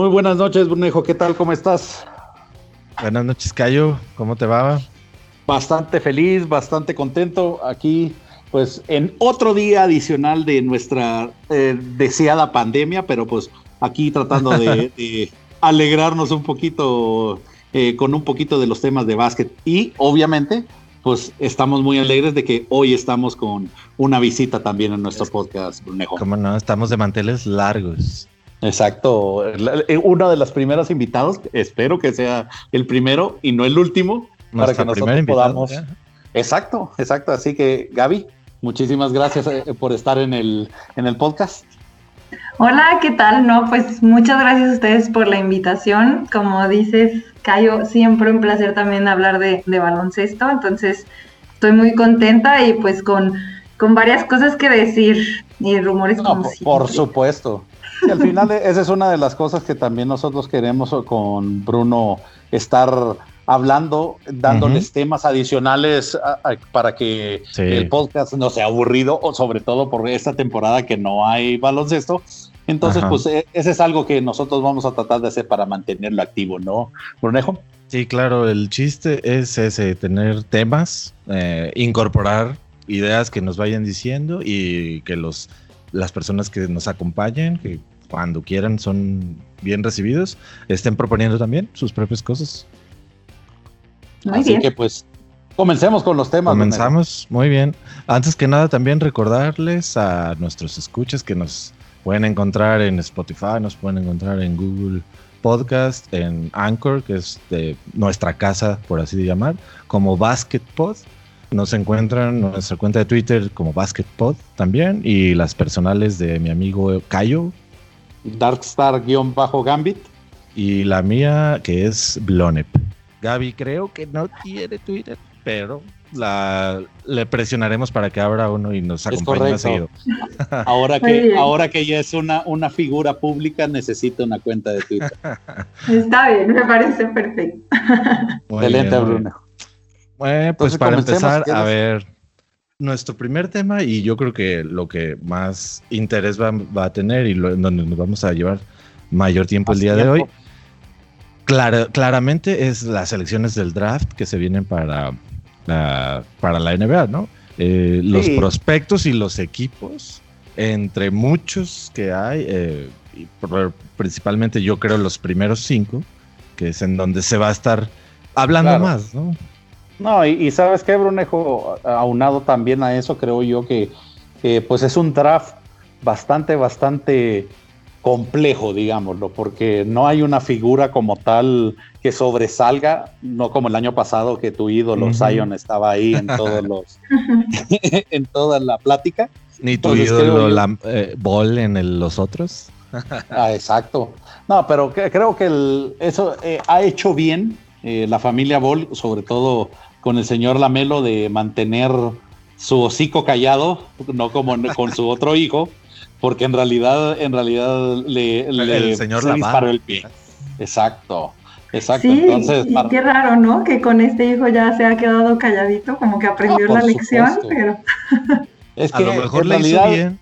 Muy buenas noches, Brunejo. ¿Qué tal? ¿Cómo estás? Buenas noches, Cayo. ¿Cómo te va? Bastante feliz, bastante contento aquí, pues en otro día adicional de nuestra eh, deseada pandemia, pero pues aquí tratando de, alegrarnos un poquito eh, con un poquito de los temas de básquet y obviamente pues estamos muy alegres de que hoy estamos con una visita también en nuestro podcast, Brunejo. Como no, estamos de manteles largos. Exacto. Eh, uno de los primeros invitados, espero que sea el primero y no el último, para que nosotros podamos. Exacto, exacto. Así que, Gaby, muchísimas gracias eh, por estar en el, en el podcast. Hola, ¿qué tal? No, pues muchas gracias a ustedes por la invitación. Como dices, Cayo, siempre un placer también hablar de, baloncesto, entonces estoy muy contenta y pues con, con varias cosas que decir y rumores como Por supuesto. Y al final esa es una de las cosas que también nosotros queremos con Bruno estar hablando, dándoles temas adicionales para que el podcast no sea aburrido, o sobre todo por esta temporada que no hay baloncesto. Entonces, pues e, ese es algo que nosotros vamos a tratar de hacer para mantenerlo activo, ¿no, Brunejo? Sí, claro, el chiste es ese, tener temas, eh, incorporar ideas que nos vayan diciendo y que los las personas que nos acompañen, que cuando quieran son bien recibidos, estén proponiendo también sus propias cosas. Así que pues comencemos con los temas. Comenzamos, muy bien. Antes que nada también recordarles a nuestros escuchas que nos pueden encontrar en Spotify, nos pueden encontrar en Google Podcast, en Anchor, que es de nuestra casa, por así llamar, como BasketPod. Nos encuentran en nuestra cuenta de Twitter como BasketPod también y las personales de mi amigo Cayo. Darkstar-Gambit. Y la mía que es Blonep. Gaby creo que no tiene Twitter, pero la, le presionaremos para que abra uno y nos acompañe más seguido. Ahora que, ahora que ya es una, una figura pública, necesita una cuenta de Twitter. Está bien, me parece perfecto. Excelente, Bruno. Bueno, pues para empezar, a ver, nuestro primer tema, y yo creo que lo que más interés va, a tener y donde nos vamos a llevar mayor tiempo el día de hoy, claramente es las elecciones del draft que se vienen para la, para la NBA, ¿no? Eh, los prospectos y los equipos, entre muchos que hay, eh, principalmente yo creo los primeros cinco, que es en donde se va a estar hablando más, ¿no? No, y, sabes qué, Brunejo, aunado también a eso, creo yo que pues es un draft bastante, bastante complejo, digámoslo, porque no hay una figura como tal que sobresalga, no como el año pasado que tu ídolo Zion estaba ahí en todos los en toda la plática. Ni tu ídolo la, eh, Ball en los otros. ah, exacto. No, pero creo que eso eh, ha hecho bien eh, la familia Ball, sobre todo con el señor Lamelo, de mantener su hocico callado, no como con su otro hijo, porque en realidad, en realidad le, el señor se disparó el pie. Exacto. Exacto. Sí, Entonces, y qué raro, ¿no? Que con este hijo ya se ha quedado calladito, como que aprendió ah, la lección, pero. es que a lo mejor le hizo bien.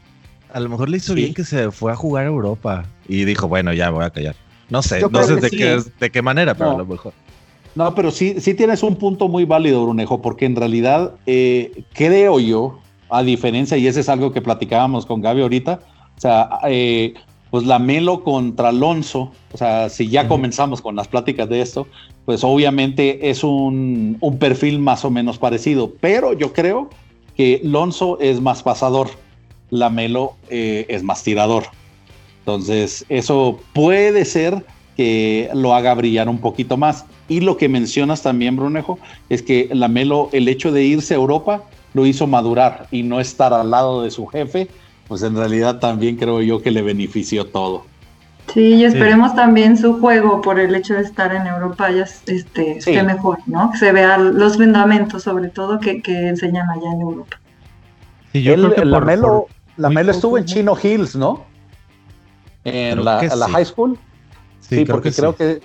A lo mejor le hizo bien que se fue a jugar a Europa y dijo, bueno, ya voy a callar. No sé, no sé de, qué, de qué manera, pero a lo mejor. No, pero sí, sí tienes un punto muy válido, Brunejo, porque en realidad eh, creo yo, a diferencia, y ese es algo que platicábamos con Gaby ahorita, o sea, eh, pues la Melo contra Alonso, o sea, si ya comenzamos con las pláticas de esto, pues obviamente es un, perfil más o menos parecido, pero yo creo que Alonso es más pasador, la Melo eh, es más tirador. Entonces, eso puede ser que lo haga brillar un poquito más. Y lo que mencionas también, Brunejo, es que la Melo, el hecho de irse a Europa, lo hizo madurar y no estar al lado de su jefe, pues en realidad también creo yo que le benefició todo. Sí, y esperemos también su juego por el hecho de estar en Europa ya este, esté mejor, ¿no? Que se vean los fundamentos sobre todo que, enseñan allá en Europa. Sí, yo creo que la Melo, la Melo estuvo en Chino Hills, ¿no? En la, high school. Sí, porque creo que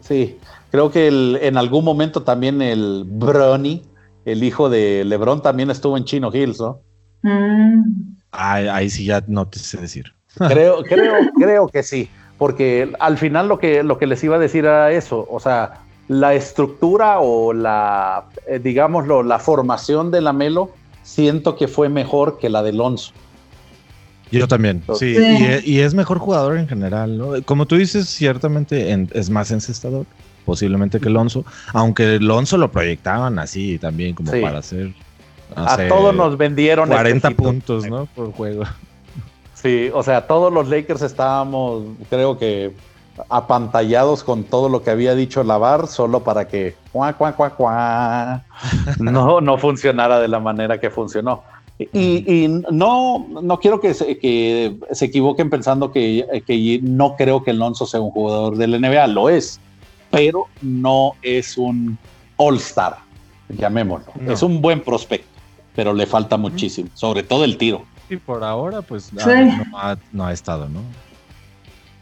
sí, creo que en algún momento también el Bronny, el hijo de LeBron, también estuvo en Chino Hills, ¿no? Mm. Ahí, sí ya no te sé decir. Creo, creo, creo que sí. porque al final lo que, lo que les iba a decir era eso, o sea, la estructura o la, eh, digámoslo, la formación de la Melo, siento que fue mejor que la de Alonso. Yo también, sí, e, Y, es mejor jugador en general, ¿no? Como tú dices, ciertamente es más encestador, posiblemente que Alonso, aunque Alonso lo proyectaban así también, como para hacer... A todos nos vendieron 40 puntos, ¿no? Por juego. Sí, o sea, todos los Lakers estábamos, creo que apantallados con todo lo que había dicho Lavar, solo para que no, no funcionara de la manera que funcionó. Y, no, no quiero que se, que se equivoquen pensando que, que, no creo que Alonso sea un jugador del NBA, lo es, pero no es un all-star, llamémoslo. Es un buen prospecto, pero le falta muchísimo, sobre todo el tiro. Y por ahora, pues no, ha, estado, ¿no?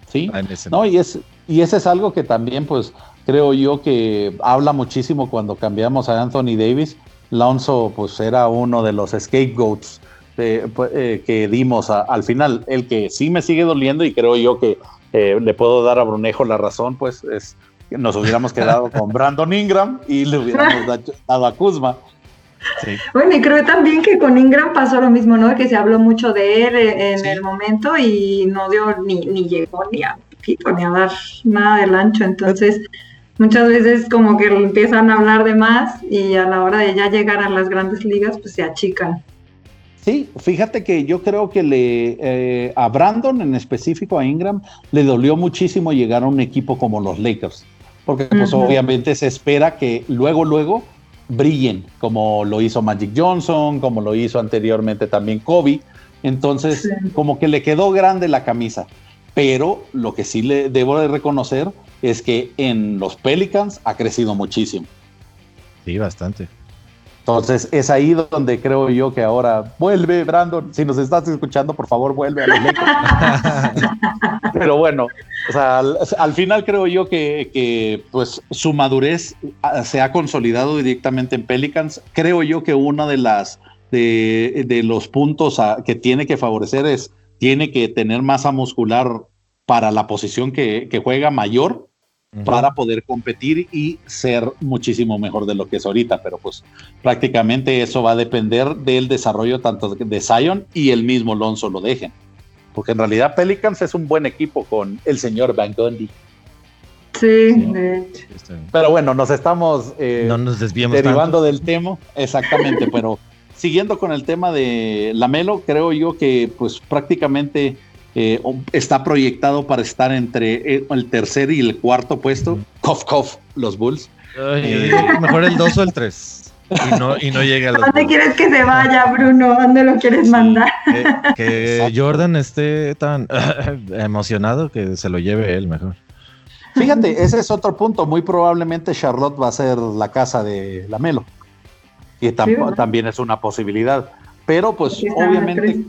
Sí, no, y, es, y ese es algo que también, pues, creo yo que habla muchísimo cuando cambiamos a Anthony Davis. Lonzo, pues, era uno de los scapegoats pues, eh, que dimos al final. El que sí me sigue doliendo y creo yo que eh, le puedo dar a Brunejo la razón, pues, es que nos hubiéramos quedado con Brandon Ingram y le hubiéramos dado a Kuzma. Bueno, y creo también que con Ingram pasó lo mismo, ¿no? Que se habló mucho de él en el momento y no dio ni, ni llegó ni a, ni a dar nada del ancho. Entonces, muchas veces como que empiezan a hablar de más y a la hora de ya llegar a las grandes ligas, pues se achican. Sí, fíjate que yo creo que le eh, a Brandon en específico, a Ingram, le dolió muchísimo llegar a un equipo como los Lakers, porque pues obviamente se espera que luego, luego brillen, como lo hizo Magic Johnson, como lo hizo anteriormente también Kobe. Entonces, como que le quedó grande la camisa. Pero lo que sí le debo de reconocer es que en los Pelicans ha crecido muchísimo. Sí, bastante. Entonces es ahí donde creo yo que ahora vuelve, Brandon. Si nos estás escuchando, por favor, vuelve a los. Pero bueno, o sea, al, final creo yo que, pues su madurez ah, se ha consolidado directamente en Pelicans. Creo yo que uno de las de, los puntos que tiene que favorecer es tiene que tener masa muscular para la posición que, que juega mayor para poder competir y ser muchísimo mejor de lo que es ahorita, pero pues prácticamente eso va a depender del desarrollo tanto de Zion y el mismo Lonzo lo dejen. Porque en realidad Pelicans es un buen equipo con el señor Van Gundy. Sí, Pero bueno, nos estamos eh, no nos derivando del tema, exactamente, pero siguiendo con el tema de Lamelo, creo yo que pues prácticamente eh, está proyectado para estar entre eh, el tercer y el cuarto puesto. Cof, cof, los Bulls. Eh, mejor el 2 o el 3. Y no, y no llega a los ¿Dónde quieres que se vaya, Bruno? ¿Dónde lo quieres mandar? Que, Jordan esté tan emocionado que se lo lleve él mejor. Fíjate, ese es otro punto. Muy probablemente Charlotte va a ser la casa de la Melo. Y también es una posibilidad. Pero pues obviamente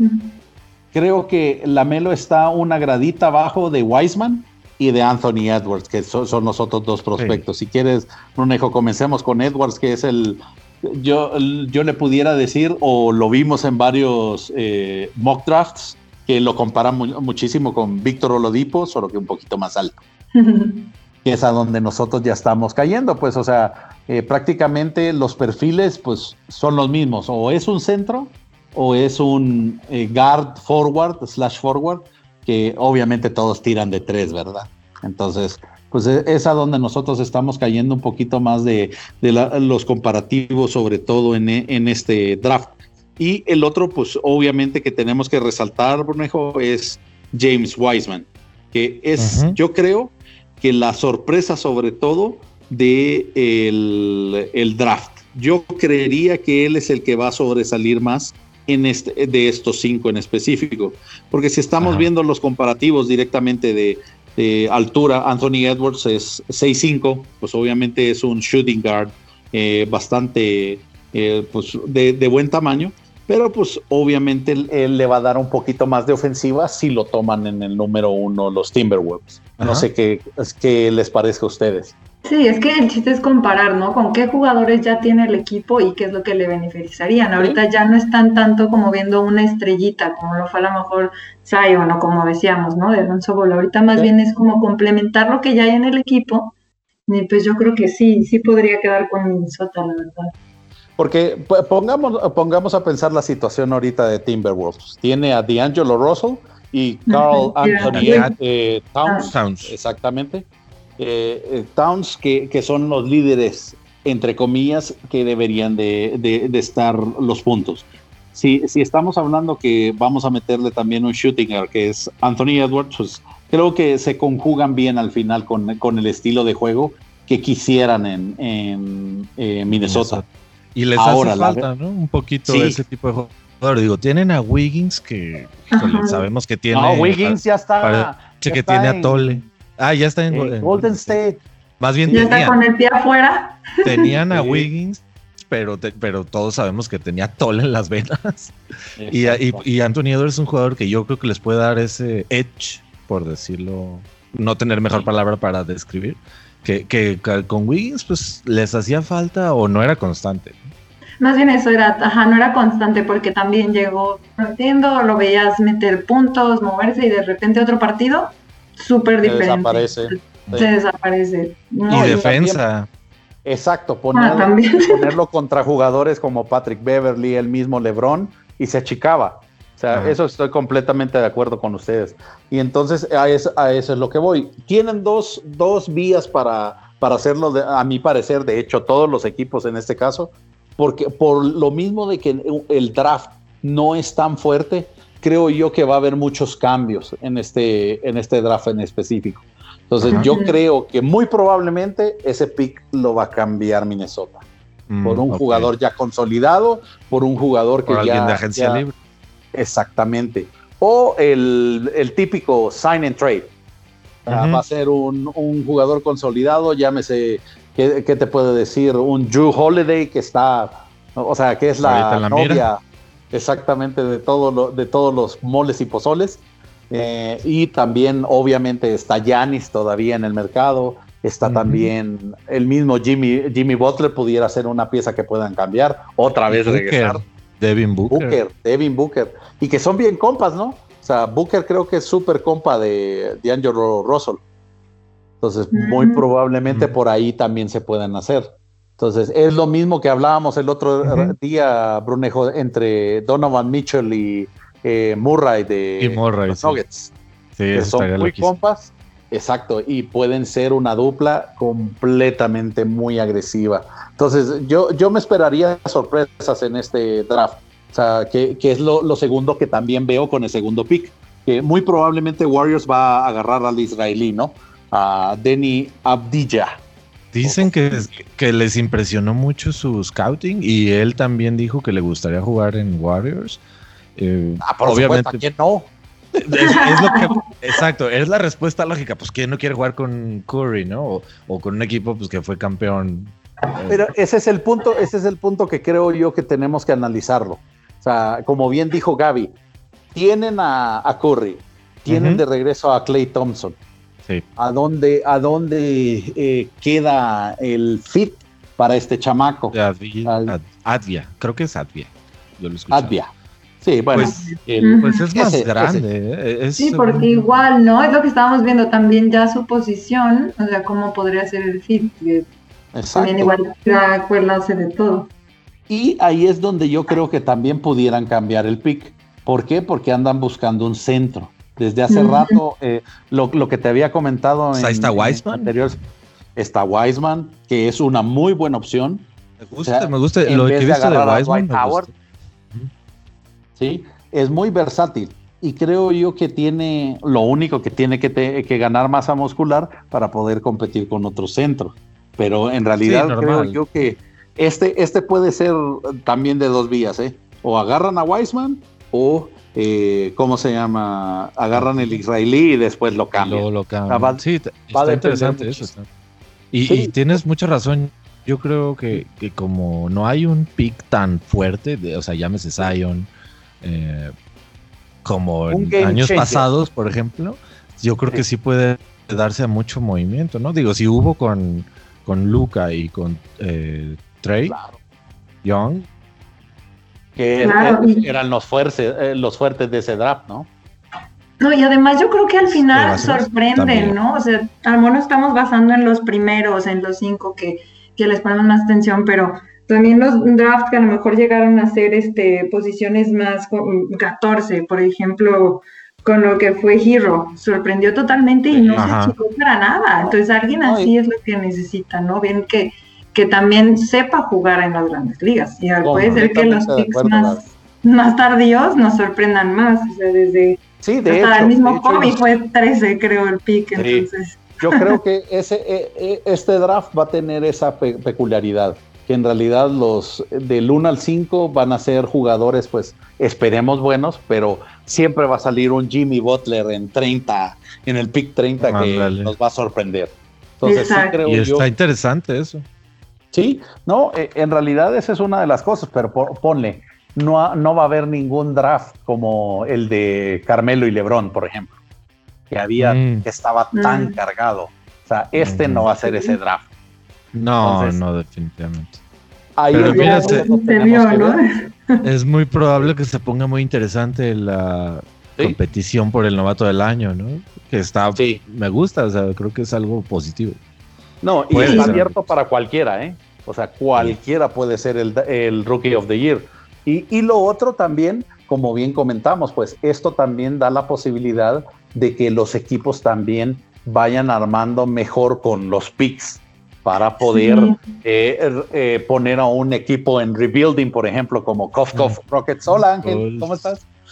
creo que Lamelo está una gradita abajo de Wiseman y de Anthony Edwards, que son, los otros dos prospectos. Si quieres, Brunejo, comencemos con Edwards, que es el, yo, yo le pudiera decir, o lo vimos en varios eh, mock drafts, que lo comparan muchísimo con Víctor Olodipo, solo que un poquito más alto. que es a donde nosotros ya estamos cayendo, pues, o sea, eh, prácticamente los perfiles, pues, son los mismos, o es un centro o es un eh, guard forward, slash forward, que obviamente todos tiran de tres, ¿verdad? Entonces, pues e, es a donde nosotros estamos cayendo un poquito más de, los comparativos, sobre todo en, en, este draft. Y el otro, pues obviamente que tenemos que resaltar, Brunejo, es James Wiseman, que es, yo creo, que la sorpresa sobre todo de el draft. Yo creería que él es el que va a sobresalir más en este, de estos cinco en específico. Porque si estamos viendo los comparativos directamente de, altura, Anthony Edwards es 6'5, pues obviamente es un shooting guard eh, bastante eh, pues de, buen tamaño, pero pues obviamente él, le va a dar un poquito más de ofensiva si lo toman en el número uno los Timberwolves. No sé qué, qué les parece a ustedes. Sí, es que el chiste es comparar, ¿no? Con qué jugadores ya tiene el equipo y qué es lo que le beneficiarían. Ahorita ya no están tanto como viendo una estrellita, como lo fue a lo mejor Zion o como decíamos, ¿no? De Alonso Bolo. Ahorita más bien es como complementar lo que ya hay en el equipo. Y pues yo creo que sí, sí podría quedar con Minnesota, la verdad. Porque pongamos, pongamos a pensar la situación ahorita de Timberwolves. Tiene a D'Angelo Russell y Carl Anthony eh, Towns, exactamente eh, Towns, que, son los líderes, entre comillas, que deberían de, estar los puntos. Si, si, estamos hablando que vamos a meterle también un shooting que es Anthony Edwards, pues creo que se conjugan bien al final con, con el estilo de juego que quisieran en, en eh, Minnesota. Y les Ahora, hace falta, ¿no? Un poquito ese tipo de jugador. Digo, tienen a Wiggins que sabemos que tiene. No, Wiggins ya está. que tiene a Tole. Ah, ya está en, Golden State. Más bien ya está con el pie afuera. Tenían a Wiggins, pero, pero todos sabemos que tenía Toll en las venas. Y, y, Anthony Edwards es un jugador que yo creo que les puede dar ese edge, por decirlo, no tener mejor palabra para describir, que, que, con Wiggins pues les hacía falta o no era constante. Más bien eso era, ajá, no era constante porque también llegó entiendo, lo veías meter puntos, moverse y de repente otro partido súper diferente. Desaparece. Se desaparece. y defensa. exacto, ah, ponerlo contra jugadores como Patrick Beverly, el mismo LeBron, y se achicaba. O sea, eso estoy completamente de acuerdo con ustedes. Y entonces a eso, a eso es lo que voy. Tienen dos, dos vías para, para hacerlo, a mi parecer, de hecho, todos los equipos en este caso, porque por lo mismo de que el draft no es tan fuerte, creo yo que va a haber muchos cambios en este, en este draft en específico. Entonces, yo creo que muy probablemente ese pick lo va a cambiar Minnesota. Mm, por un jugador ya consolidado, por un jugador que por ya. Alguien de agencia libre. Exactamente. O el, típico sign and trade. Va a ser un, jugador consolidado, llámese, ¿qué, ¿qué, te puedo decir? Un Drew Holiday que está, o sea, que es la, novia exactamente de, todo de todos los moles y pozoles. Eh, y también, obviamente, está Yanis todavía en el mercado. Está también el mismo Jimmy, Jimmy Butler, pudiera ser una pieza que puedan cambiar. Otra vez regresar. Devin Booker. Booker. Devin Booker. Y que son bien compas, ¿no? O sea, Booker creo que es súper compa de, de Angelo Russell. Entonces, muy probablemente por ahí también se pueden hacer. Entonces, es lo mismo que hablábamos el otro día, Brunejo, entre Donovan Mitchell y eh, Murray de los Nuggets. Sí, son muy compas. Exacto, y pueden ser una dupla completamente muy agresiva. Entonces, yo, yo me esperaría sorpresas en este draft. O sea, que, es lo, lo, segundo que también veo con el segundo pick. Que muy probablemente Warriors va a agarrar al israelí, ¿no? A Denny Abdija Dicen que, que les impresionó mucho su scouting y él también dijo que le gustaría jugar en Warriors. Eh, ah, por obviamente. Supuesto, no? Es, lo que, exacto, es la respuesta lógica. Pues quién no quiere jugar con Curry, ¿no? O, con un equipo pues, que fue campeón. Pero ese es el punto, ese es el punto que creo yo que tenemos que analizarlo. O sea, como bien dijo Gaby, tienen a, Curry, tienen de regreso a Clay Thompson, ¿A dónde, a dónde eh, queda el fit para este chamaco? Advia, creo que es Advia. Yo lo Advia. Sí, bueno. Pues, pues es más grande. ¿eh? sí, porque igual, ¿no? Es lo que estábamos viendo también ya su posición, o sea, cómo podría ser el fit. También igual la cuerda hace de todo. Y ahí es donde yo creo que también pudieran cambiar el pick. ¿Por qué? Porque andan buscando un centro. Desde hace rato, eh, lo, que te había comentado en, está Wiseman. anteriores, está Wiseman, que es una muy buena opción. Me gusta, me gusta. Lo que he visto de Wiseman. Sí, es muy versátil. Y creo yo que tiene lo único que tiene que, que ganar masa muscular para poder competir con otros centros. Pero en realidad creo yo que este, este puede ser también de dos vías, ¿eh? O agarran a Wiseman o eh, ¿cómo se llama? Agarran el israelí y después lo cambian. Lo, sí, está interesante eso. Y, tienes mucha razón. Yo creo que, como no hay un pick tan fuerte, o sea, llámese Zion, eh, como en años pasados, por ejemplo, yo creo que sí puede darse a mucho movimiento, ¿no? Digo, si hubo con, con Luca y con eh, Trey Young. Que eran los fuertes, eh, los fuertes de ese draft, ¿no? No, y además yo creo que al final sorprenden, ¿no? O sea, al menos estamos basando en los primeros, en los cinco que, que les ponemos más atención, pero también los drafts que a lo mejor llegaron a ser este, posiciones más 14, por ejemplo, con lo que fue Hero, sorprendió totalmente y no se achicó para nada. Entonces alguien así es lo que necesita, ¿no? Bien que, que también sepa jugar en las grandes ligas. Y puede ser que los picks más, más tardíos nos sorprendan más, o sea, desde Sí, de Hasta el mismo cómic fue 13, creo, el pick. Entonces. Yo creo que ese, e, e, este draft va a tener esa peculiaridad, que en realidad los del 1 al 5 van a ser jugadores, pues esperemos buenos, pero siempre va a salir un Jimmy Butler en 30, en el pick 30 que nos va a sorprender. Entonces, sí creo y está interesante eso. Sí, no, e, en realidad esa es una de las cosas, pero ponle, no, va a haber ningún draft como el de Carmelo y Lebron, por ejemplo, que había, mm. que estaba tan mm. cargado. O sea, este no va a ser ese draft. No, no, definitivamente. Pero es muy probable que se ponga muy interesante la competición por el novato del año, ¿no? Que está, me gusta, o sea, creo que es algo positivo. No, y está abierto para cualquiera, ¿eh? O sea, cualquiera puede ser el, el Rookie of the Year. Y, lo otro también, como bien comentamos, pues esto también da la posibilidad de que los equipos también vayan armando mejor con los picks para poder eh, er, eh, poner a un equipo en rebuilding, por ejemplo, como Kof Rockets. Hola Ángel, ¿cómo estás?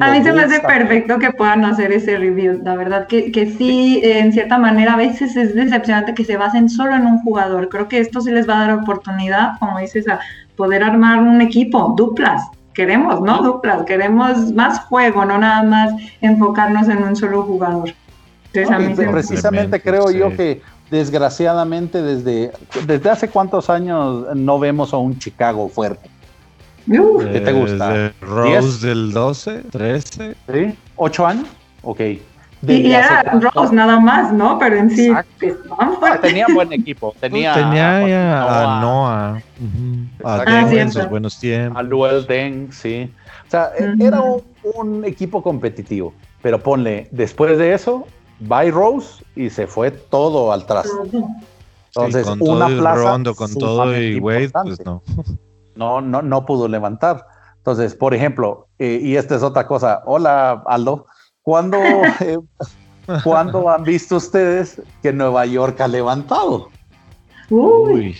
a mí se me hace perfecto que puedan hacer ese review. La verdad que, que sí, en cierta manera, a veces es decepcionante que se basen solo en un jugador. Creo que esto sí les va a dar oportunidad, como dices, a poder armar un equipo, duplas. Queremos, ¿no? Duplas, queremos más juego, no nada más enfocarnos en un solo jugador. precisamente creo yo que desgraciadamente desde, desde hace cuántos años no vemos a un Chicago fuerte. ¿Qué te gusta? Rose del 12, 13. ¿Sí? ¿8 años? Ok. y era Rose nada más, ¿no? Pero en sí, pues, tenía buen equipo. Tenía, tenía a, Noah, a, Deng en sus buenos tiempos. A Luel Deng, sí. O sea, e, era un, equipo competitivo. Pero ponle, después de eso, by Rose y se fue todo al traste. Entonces, con una todo plaza. Rondo, con todo y Wade, pues no no, no, no pudo levantar. Entonces, por ejemplo, eh, y esta es otra cosa. Hola, Aldo. ¿Cuándo, eh, han visto ustedes que Nueva York ha levantado? Uy.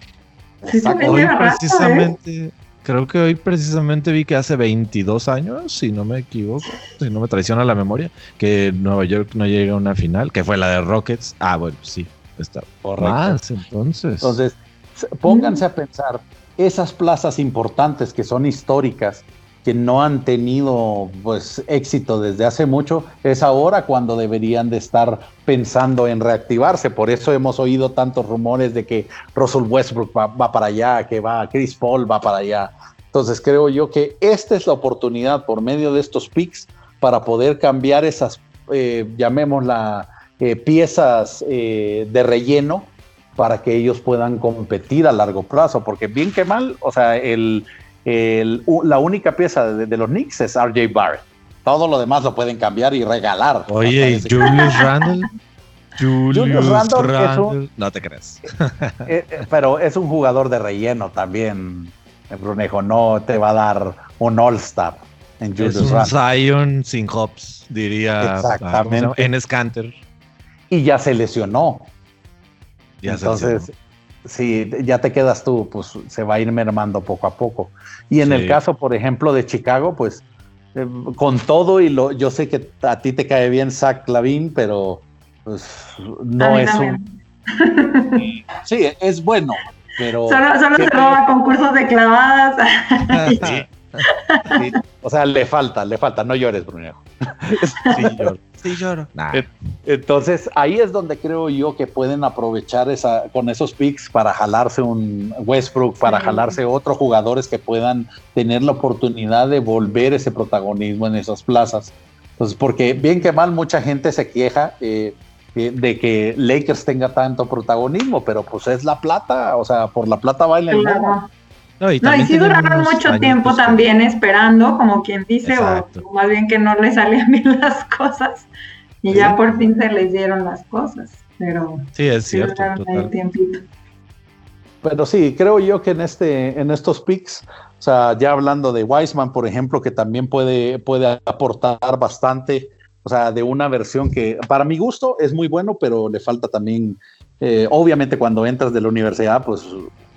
hoy ¿eh? precisamente, creo que hoy precisamente vi que hace 22 años, si no me equivoco, si no me traiciona la memoria, que Nueva York no llega a una final, que fue la de Rockets. Ah, bueno, sí, está. Más, entonces. Entonces, pónganse a pensar, esas plazas importantes que son históricas, que no han tenido pues éxito desde hace mucho, es ahora cuando deberían de estar pensando en reactivarse. Por eso hemos oído tantos rumores de que Russell Westbrook va, para allá, que va Chris Paul va para allá. Entonces creo yo que esta es la oportunidad por medio de estos picks para poder cambiar esas, eh, llamémosla, eh, piezas eh, de relleno para que ellos puedan competir a largo plazo, porque bien que mal, o sea, el, la única pieza de, los Knicks es RJ Barrett. Todo lo demás lo pueden cambiar y regalar. Oye, ¿y Julius Randle? Julius, Randle, no te crees. Eh, eh, pero es un jugador de relleno también, Brunejo. No te va a dar un All-Star en Julius es un Zion sin hops, diría Exactamente. en Scanter. Y ya se lesionó. Entonces, si ya te quedas tú, pues se va a ir mermando poco a poco. Y en el caso, por ejemplo, de Chicago, pues eh, con todo y lo, yo sé que a ti te cae bien Zach Lavin, pero pues no es un... sí, es bueno, pero... Solo, solo se roba concursos de clavadas. O sea, le falta, le falta. No llores, Brunejo. Sí, lloro. Lloro. Entonces, ahí es donde creo yo que pueden aprovechar esa, con esos picks para jalarse un Westbrook, para jalarse otros jugadores que puedan tener la oportunidad de volver ese protagonismo en esas plazas. Entonces, porque bien que mal, mucha gente se queja. Eh, de que Lakers tenga tanto protagonismo, pero pues es la plata, o sea, por la plata baila el claro. No, y, sí duraron mucho tiempo también esperando, como quien dice, o, más bien que no le salían bien las cosas, y ya por fin se les dieron las cosas, pero sí, es cierto. Pero sí, creo yo que en este, en estos picks, o sea, ya hablando de Wiseman, por ejemplo, que también puede, puede aportar bastante, o sea, de una versión que para mi gusto es muy bueno, pero le falta también, eh, obviamente cuando entras de la universidad, pues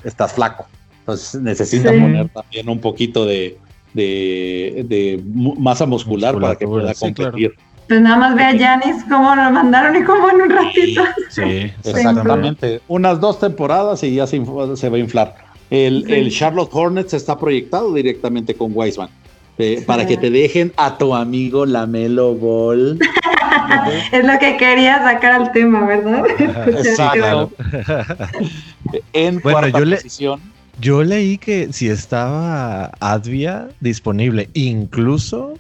estás flaco. Entonces necesitas poner también un poquito de, de, masa muscular para que pueda competir. Pues nada más ve a Janis cómo lo mandaron y cómo en un ratito. Sí, exactamente. Unas dos temporadas y ya se, va a inflar. El, Charlotte Hornets está proyectado directamente con Wiseman. Eh, para que te dejen a tu amigo Lamelo Ball. es lo que quería sacar al tema, ¿verdad? Exacto. en bueno, yo posición. Yo leí que si estaba Advia disponible, incluso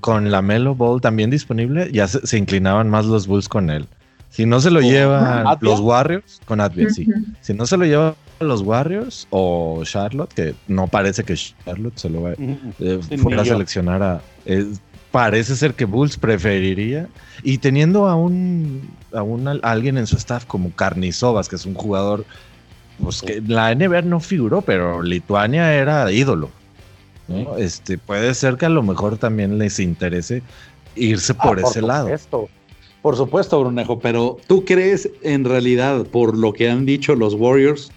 con la Melo Ball también disponible, ya se, inclinaban más los Bulls con él. Si no se lo llevan los Warriors, con Advia, sí. Si no se lo llevan los Warriors o Charlotte, que no parece que Charlotte se lo va eh, a seleccionar a. parece ser que Bulls preferiría. Y teniendo a un, a un alguien en su staff como Carnizovas, que es un jugador pues que la NBA no figuró, pero Lituania era ídolo. Este, puede ser que a lo mejor también les interese irse por ah, ese lado. Por supuesto, Brunejo, pero ¿tú crees en realidad, por lo que han dicho los Warriors,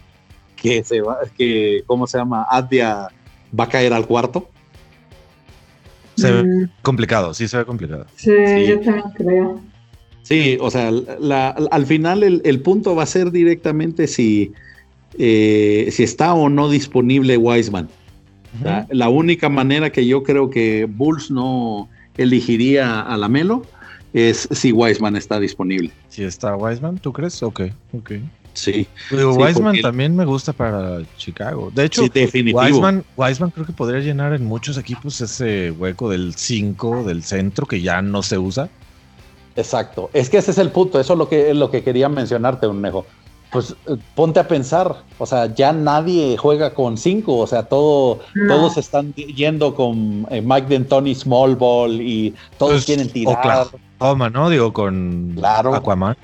que se va, que, ¿cómo se llama? Adia va a caer al cuarto? Se ve mm. complicado, sí se ve complicado. Sí, yo también creo. Sí, o sea, al final el, punto va a ser directamente si eh, si está o no disponible Wiseman. la única manera que yo creo que Bulls no elegiría a la Melo es si Wiseman está disponible. Si está Wiseman, ¿tú crees? Ok, ok. Sí. Wiseman también me gusta para Chicago. De hecho, Wiseman, Wiseman, creo que podría llenar en muchos equipos ese hueco del 5 del centro que ya no se usa. Exacto. Es que ese es el punto. Eso es lo que, es lo que quería mencionarte, Unejo pues eh, ponte a pensar, o sea, ya nadie juega con cinco, o sea, todo, todos están yendo con eh, Mike D'Antoni Small Ball y todos pues, quieren tirar. Toma, ¿no? Digo, con Aquaman.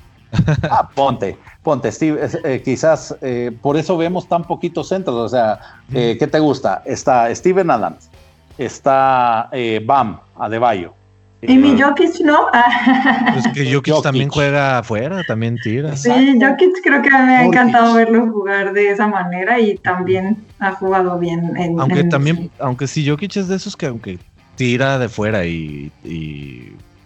ah, ponte, ponte, Steve, eh, quizás por eso vemos tan poquitos centros, o sea, ¿qué te gusta? Está Steven Adams, está Bam Adebayo, y mi Jokic no. pues que Jokic, también juega afuera, también tira. Sí, Jokic creo que me ha encantado verlo jugar de esa manera y también ha jugado bien en. Aunque también, aunque sí, Jokic es de esos que aunque tira de fuera y,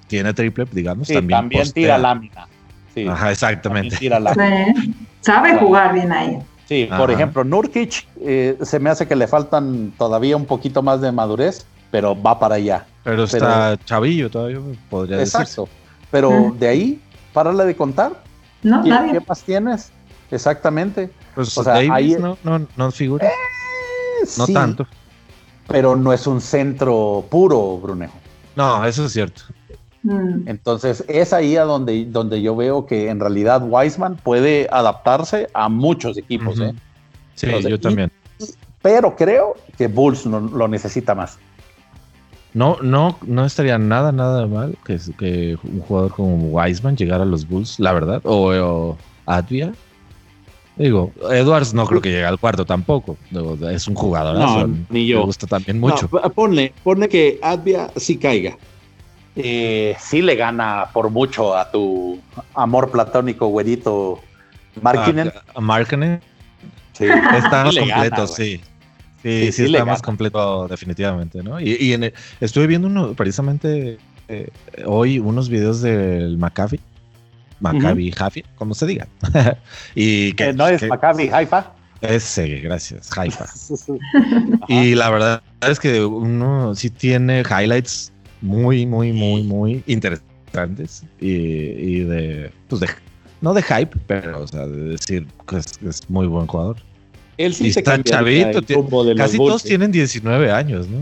tiene triple, digamos, también. También tira lámina. Sí, Ajá, exactamente. Tira lámina. Sabe jugar bien ahí. Sí, por ejemplo, Nurkic eh, se me hace que le faltan todavía un poquito más de madurez, pero va para allá. Pero está chavillo todavía, podría decir. Exacto. Pero de ahí, párale de contar. No, ¿Qué, nadie. ¿Qué más tienes? Exactamente. Pues o sea, ahí, no, no, no figura. Eh, no tanto. Pero no es un centro puro, Brunejo. No, eso es cierto. Mm. Entonces, es ahí a donde, donde yo veo que en realidad Wiseman puede adaptarse a muchos equipos. ¿eh? Sí, yo también. pero creo que Bulls lo necesita más. No, no, no estaría nada, nada mal que, que un jugador como Wiseman llegara a los Bulls, la verdad, o, Advia. Digo, Edwards no creo que llegue al cuarto tampoco. Es un jugador. No, ni yo. Me gusta también mucho. ponle, ponle que Advia sí caiga. Eh, sí le gana por mucho a tu amor platónico, güerito Markinen. ¿A, Markinen? Sí. Está completo, sí. Sí, sí, está más completo definitivamente, ¿no? Y, en estuve viendo uno, precisamente eh, hoy unos videos del Maccabi, Maccabi uh como se diga. y que, no es Maccabi Haifa. Ese, gracias, Haifa. y la verdad es que uno sí tiene highlights muy, muy, muy, muy interesantes y, de, pues de, no de hype, pero o sea, de decir que es muy buen jugador. Él sí Y se está chavito, el ti- rumbo de los Casi todos tienen 19 años, ¿no?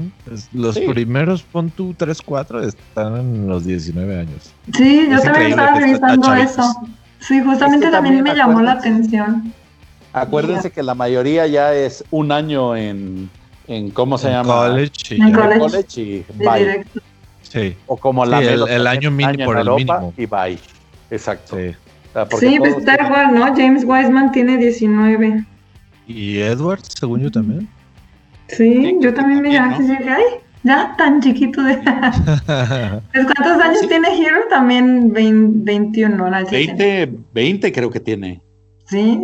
Los Sí. primeros, pon tú 3, 4, están en los 19 años. Sí, yo Es también estaba revisando eso. Sí, justamente Es que también, también me llamó la atención. Acuérdense que la mayoría ya es un año en, en ¿cómo se En llama? college y En college. college y bye. Sí, O como la Sí, el- el año mínimo por el Europa mínimo. Y bye. Exacto. sí. O sea, Sí, pues está igual, ¿no? James Wiseman tiene 19. Y Edwards, según yo también. Sí, Sí, yo también me así de, ay, ya tan chiquito de... Pues, ¿Cuántos años Sí. tiene Hero? También 20 21, ¿no? 20, 20 creo que tiene. Sí.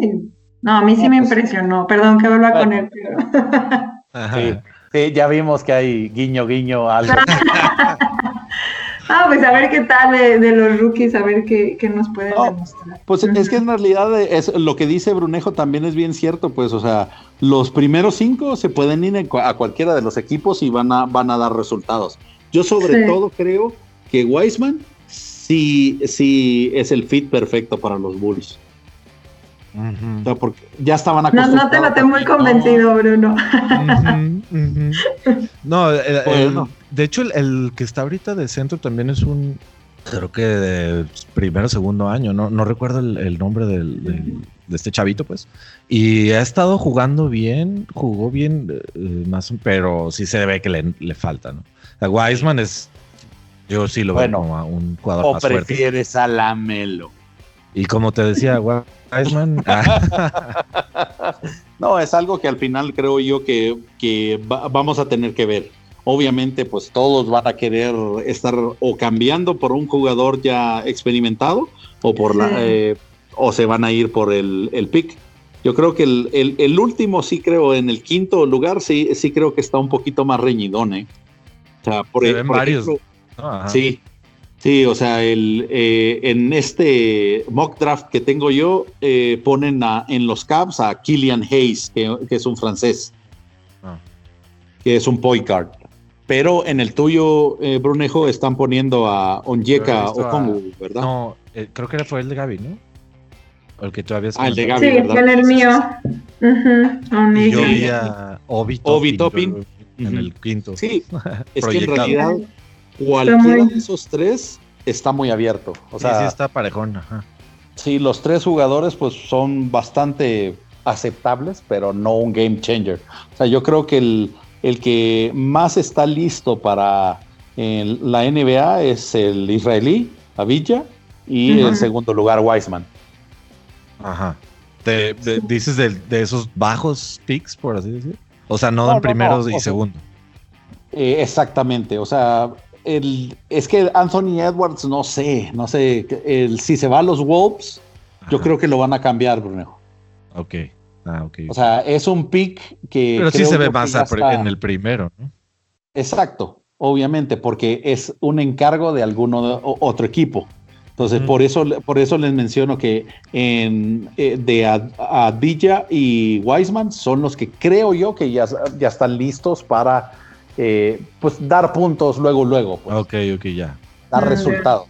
No, a mí sí No, me pues- impresionó. Perdón que vuelva con él, pero... Ajá. Sí. Sí, ya vimos que hay guiño, guiño, algo. Ah, pues a ver qué tal de, de los rookies, a ver qué, qué nos pueden No, demostrar. Pues es que en realidad es, lo que dice Brunejo también es bien cierto, pues, o sea, los primeros cinco se pueden ir a cualquiera de los equipos y van a, van a dar resultados. Yo sobre Sí. todo creo que Wiseman sí, sí es el fit perfecto para los Bulls. O Ujú. sea, porque ya estaban No, acostumbrados. no te noté muy no- convencido, Bruno. Ujú, ujú. No, el- el- Bueno. de hecho, el, el que está ahorita de centro también es un, creo que de primero segundo año, no, no recuerdo el, el nombre del, del- de este chavito, pues. Y ha estado jugando bien, jugó bien, eh, más, pero sí se ve que le, le falta, ¿no? O sea, Wiseman es, yo sí lo Bueno, veo como a un jugador O más fuerte. prefieres a Lamelo. Y como te decía, Wiseman, ah, No, es algo que al final creo yo que, que va- vamos a tener que ver. Obviamente, pues todos van a querer estar o cambiando por un jugador ya experimentado o por la eh, o se van a ir por el, el pick. Yo creo que el, el- el último sí creo, en el quinto lugar sí, sí creo que está un poquito más reñidón, ¿eh? O sea, por, Se e- ven por varios. ejemplo, Ajá. Sí, sí, o sea, el, eh, en este mock draft que tengo yo, eh, ponen a- en los Cavs a Killian Hayes, que, que es un francés, Ah. que es un point guard. Pero en el tuyo, eh, Brunejo, están poniendo a Onyeka Okongwu, ¿verdad? No, eh, creo que fue el de Gaby, ¿no? O el que tú habías Ah, el de. Gaby, Sí, el mío. A un Y yo vi a Obi Toppin, en el quinto. Sí, es que en realidad cualquiera muy- de esos tres está muy abierto. O Sí, sea, sí está parejón. Ajá. Sí, los tres jugadores pues son bastante aceptables, pero no un game changer. O sea, yo creo que el, el que más está listo para eh, la NBA es el israelí, Avilla, y en segundo lugar Wiseman. Ajá. Te- de- dices de, de esos bajos picks, por así decir. O sea, no, No, en no, primero no, y o sea, segundo. Eh, exactamente, o sea, el, es que Anthony Edwards, no sé, no sé, el, si se va a los Wolves, yo creo que lo van a cambiar, Bruno. Ok. Ah, ok. O sea, es un pick que... Pero sí se ve más está- en el primero, ¿no? Exacto, obviamente, porque es un encargo de alguno de- otro equipo. Entonces, por eso por eso les menciono que en, eh, de Ad- Adilla y Wiseman son los que creo yo que ya, ya están listos para eh, pues dar puntos luego, luego, pues, Ok, ok, ya. dar Mm, resultados.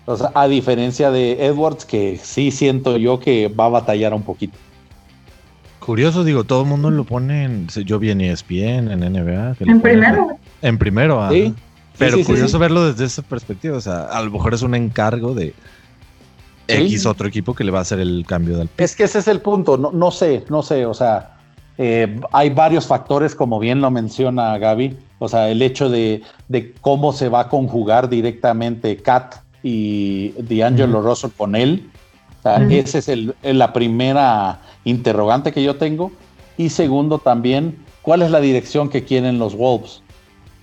Entonces, a diferencia de Edwards, que sí siento yo que va a batallar un poquito. Curioso, digo, todo el mundo lo pone en. Yo vi en ESPN, en NBA. que En primero. En primero, ajá. Sí, Pero sí, sí, curioso sí. verlo desde esa perspectiva. O sea, a lo mejor es un encargo de X otro equipo que le va a hacer el cambio del. Es que ese es el punto, no, no sé, no sé, o sea, eh, hay varios factores, como bien lo menciona Gaby, o sea, el hecho de, de cómo se va a conjugar directamente Kat y D'Angelo Ujú. Russell con él. O sea, Ujú. esa es el- la primera interrogante que yo tengo. Y segundo también, ¿cuál es la dirección que quieren los Wolves?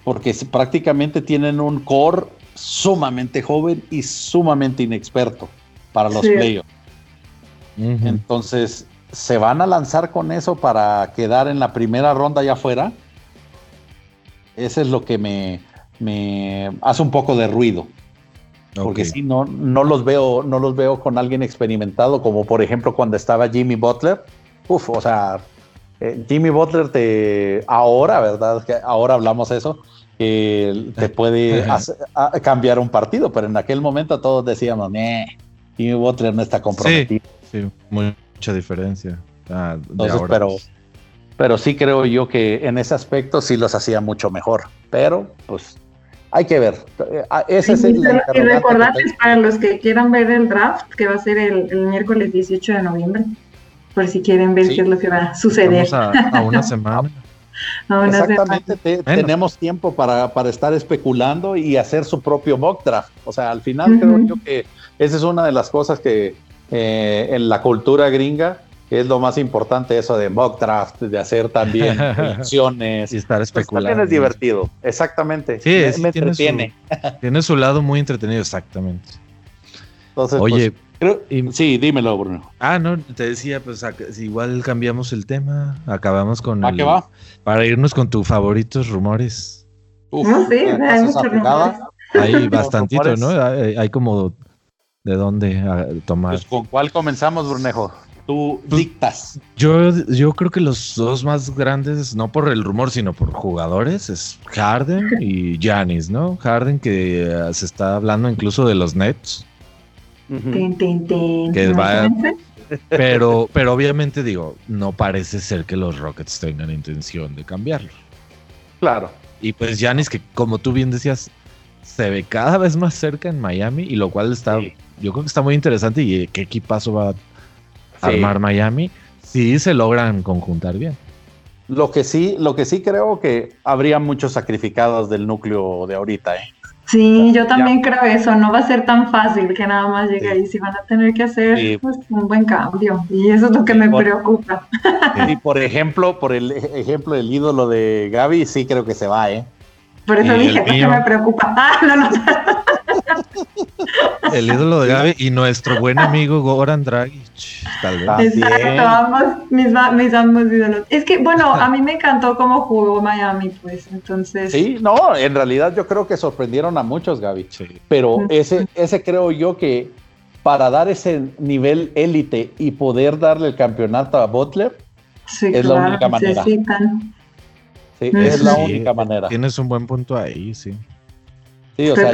Porque prácticamente tienen un core sumamente joven y sumamente inexperto para los Sí. playoffs. Entonces, ¿se van a lanzar con eso para quedar en la primera ronda allá afuera? Ese es lo que me, me hace un poco de ruido. Porque si no, no los veo, no los veo con alguien experimentado, como por ejemplo cuando estaba Jimmy Butler. Uf, o sea, eh, Jimmy Butler te ahora, ¿verdad? Que ahora hablamos eso, te puede hacer- a- cambiar un partido, pero en aquel momento todos decíamos, "Neh, Jimmy Butler no está comprometido. Sí, mucha diferencia. Ah, de Entonces, ahora. pero pero sí creo yo que en ese aspecto sí los hacía mucho mejor. Pero, pues, hay que ver. Ese es el y recordarles para los que quieran ver el draft, que va a ser el, miércoles 18 de noviembre, por si quieren ver qué es lo que va a suceder. a, una semana. Exactamente, tenemos tiempo para, para, estar especulando y hacer su propio mock draft. O sea, al final creo yo que esa es una de las cosas que eh, en la cultura gringa es lo más importante eso de mock draft, de hacer también acciones. y estar especulando. también es divertido, exactamente. Sí, me, entretiene. tiene su lado muy entretenido, exactamente. Entonces, Oye, pues, sí, dímelo, Bruno. Ah, no, te decía, pues igual cambiamos el tema, acabamos con. ¿A qué va? Para irnos con tus favoritos rumores. Uf, no, sí, hay muchos rumores. Hay bastantito, ¿no? Hay, como de dónde tomar. Pues, ¿Con cuál comenzamos, Brunejo? Tú pues, dictas. Yo, yo creo que los dos más grandes, no por el rumor, sino por jugadores, es Harden y Giannis, ¿no? Harden que eh, se está hablando incluso de los Nets. Que va, pero, pero obviamente digo, no parece ser que los Rockets tengan intención de cambiarlo. Claro. Y pues Giannis, que como tú bien decías, se ve cada vez más cerca en Miami, y lo cual está, yo creo que está muy interesante y eh, qué equipazo va armar Miami si se logran conjuntar bien. Lo que sí, lo que sí creo que habría muchos sacrificados del núcleo de ahorita, ¿eh? Sí, yo también creo eso, no va a ser tan fácil que nada más llegue ahí, si van a tener que hacer pues, un buen cambio y eso es lo que me preocupa. Y por ejemplo, por el ejemplo del ídolo de Gaby, sí creo que se va, ¿eh? Por eso dije, que me preocupa. Ah, no, no. El ídolo de Gaby y nuestro buen amigo Goran Dragic, tal vez. Exacto, ambos, mis, mis, ambos ídolos. Es que, bueno, a mí me encantó cómo jugó Miami, pues, entonces. Sí, no, en realidad yo creo que sorprendieron a muchos, Gaby. Pero ese, ese creo yo que para dar ese nivel élite y poder darle el campeonato a Butler, es la única manera. Sí, es la única manera. Tienes un buen punto ahí, sí. Sí, o sea,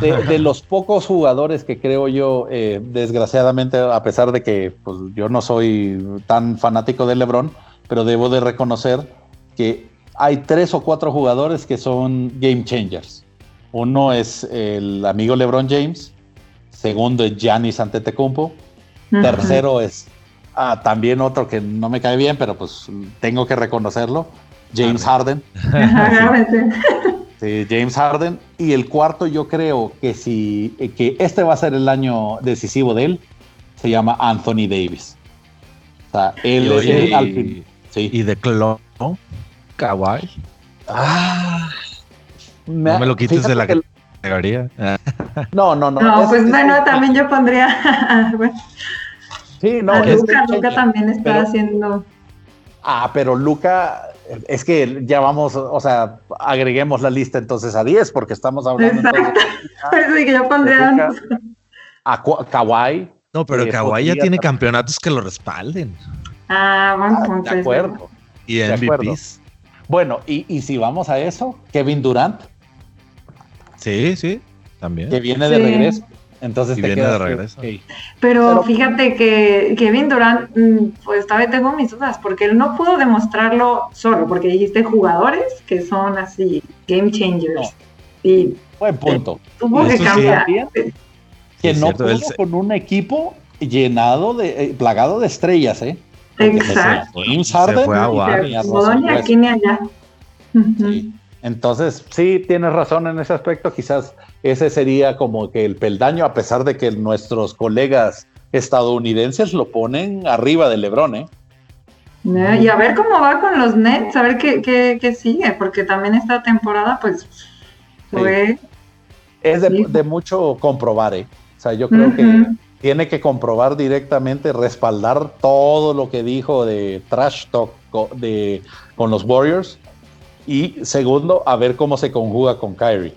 de, los pocos jugadores que creo yo, eh, desgraciadamente, a pesar de que pues, yo no soy tan fanático de LeBron, pero debo de reconocer que hay tres o cuatro jugadores que son game changers. Uno es el amigo LeBron James, segundo es Giannis Antetokounmpo, tercero es ah, también otro que no me cae bien, pero pues tengo que reconocerlo, James Harden. Sí, James Harden. Y el cuarto, yo creo que si que este va a ser el año decisivo de él, se llama Anthony Davis. O sea, él es el, al fin. Sí. Y de clon, Kawhi. Ah, no me lo quites de la categoría. No, no, no. No, pues bueno, también yo pondría. Sí, no. Luca, Luca también está haciendo. Ah, pero Luca es que ya vamos, o sea, agreguemos la lista entonces a 10 porque estamos hablando. Exacto. Entonces, que yo pondría a Kawhi. No, pero eh, Kawhi ya tiene campeonatos que lo respalden. Ah, vamos ah, De acuerdo. Y MVPs. Bueno, y, y si vamos a eso, Kevin Durant. Sí, sí, también. Que viene de regreso. Entonces viene de regreso. Pero, fíjate que Kevin Durant, mm, pues todavía tengo mis dudas, porque él no pudo demostrarlo solo, porque dijiste jugadores que son así, game changers. Y Buen punto. tuvo que cambiar. que no pudo con un equipo llenado de, eh, plagado de estrellas, ¿eh? Exacto. James Harden. Se fue a aquí ni allá. Entonces, sí, tienes razón en ese aspecto. Quizás ese sería como que el peldaño, a pesar de que nuestros colegas estadounidenses lo ponen arriba de Lebron, ¿eh? Y a ver cómo va con los Nets, a ver qué, sigue, porque también esta temporada, pues, fue... Es de, mucho comprobar, ¿eh? O sea, yo creo que tiene que comprobar directamente, respaldar todo lo que dijo de trash talk de, con los Warriors y segundo, a ver cómo se conjuga con Kyrie.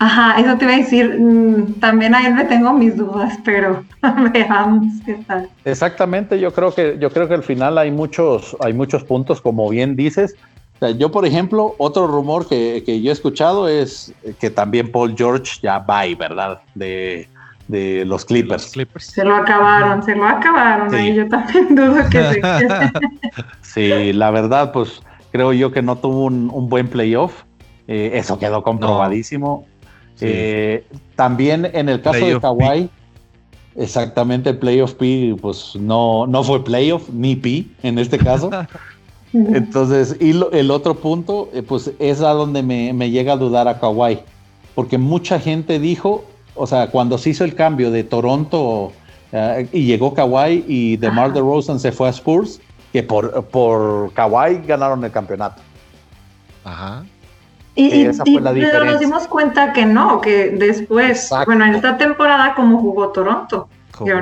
Ajá, eso te iba a decir, mm, también ahí me tengo mis dudas, pero veamos qué tal. Exactamente, yo creo que yo creo que al final hay muchos hay muchos puntos como bien dices. yo por ejemplo, otro rumor que, yo he escuchado es que también Paul George ya va, ¿verdad? De, de los Clippers. Se lo acabaron, se lo acabaron. yo también dudo que se Sí, la verdad, pues creo yo que no tuvo un, buen playoff. Eh, eso quedó comprobadísimo. Eh, también en el caso de Kawhi, exactamente el playoff P, pues no, no fue playoff ni P en este caso. Entonces, y el otro punto, eh, pues es a donde me, me, llega a dudar a Kawhi, porque mucha gente dijo, o sea, cuando se hizo el cambio de Toronto y llegó Kawhi y DeMar DeRozan se fue a Spurs, que por, por Kawhi ganaron el campeonato. Ajá. Y, esa fue la pero nos dimos cuenta que no, que después, bueno, en esta temporada como jugó Toronto.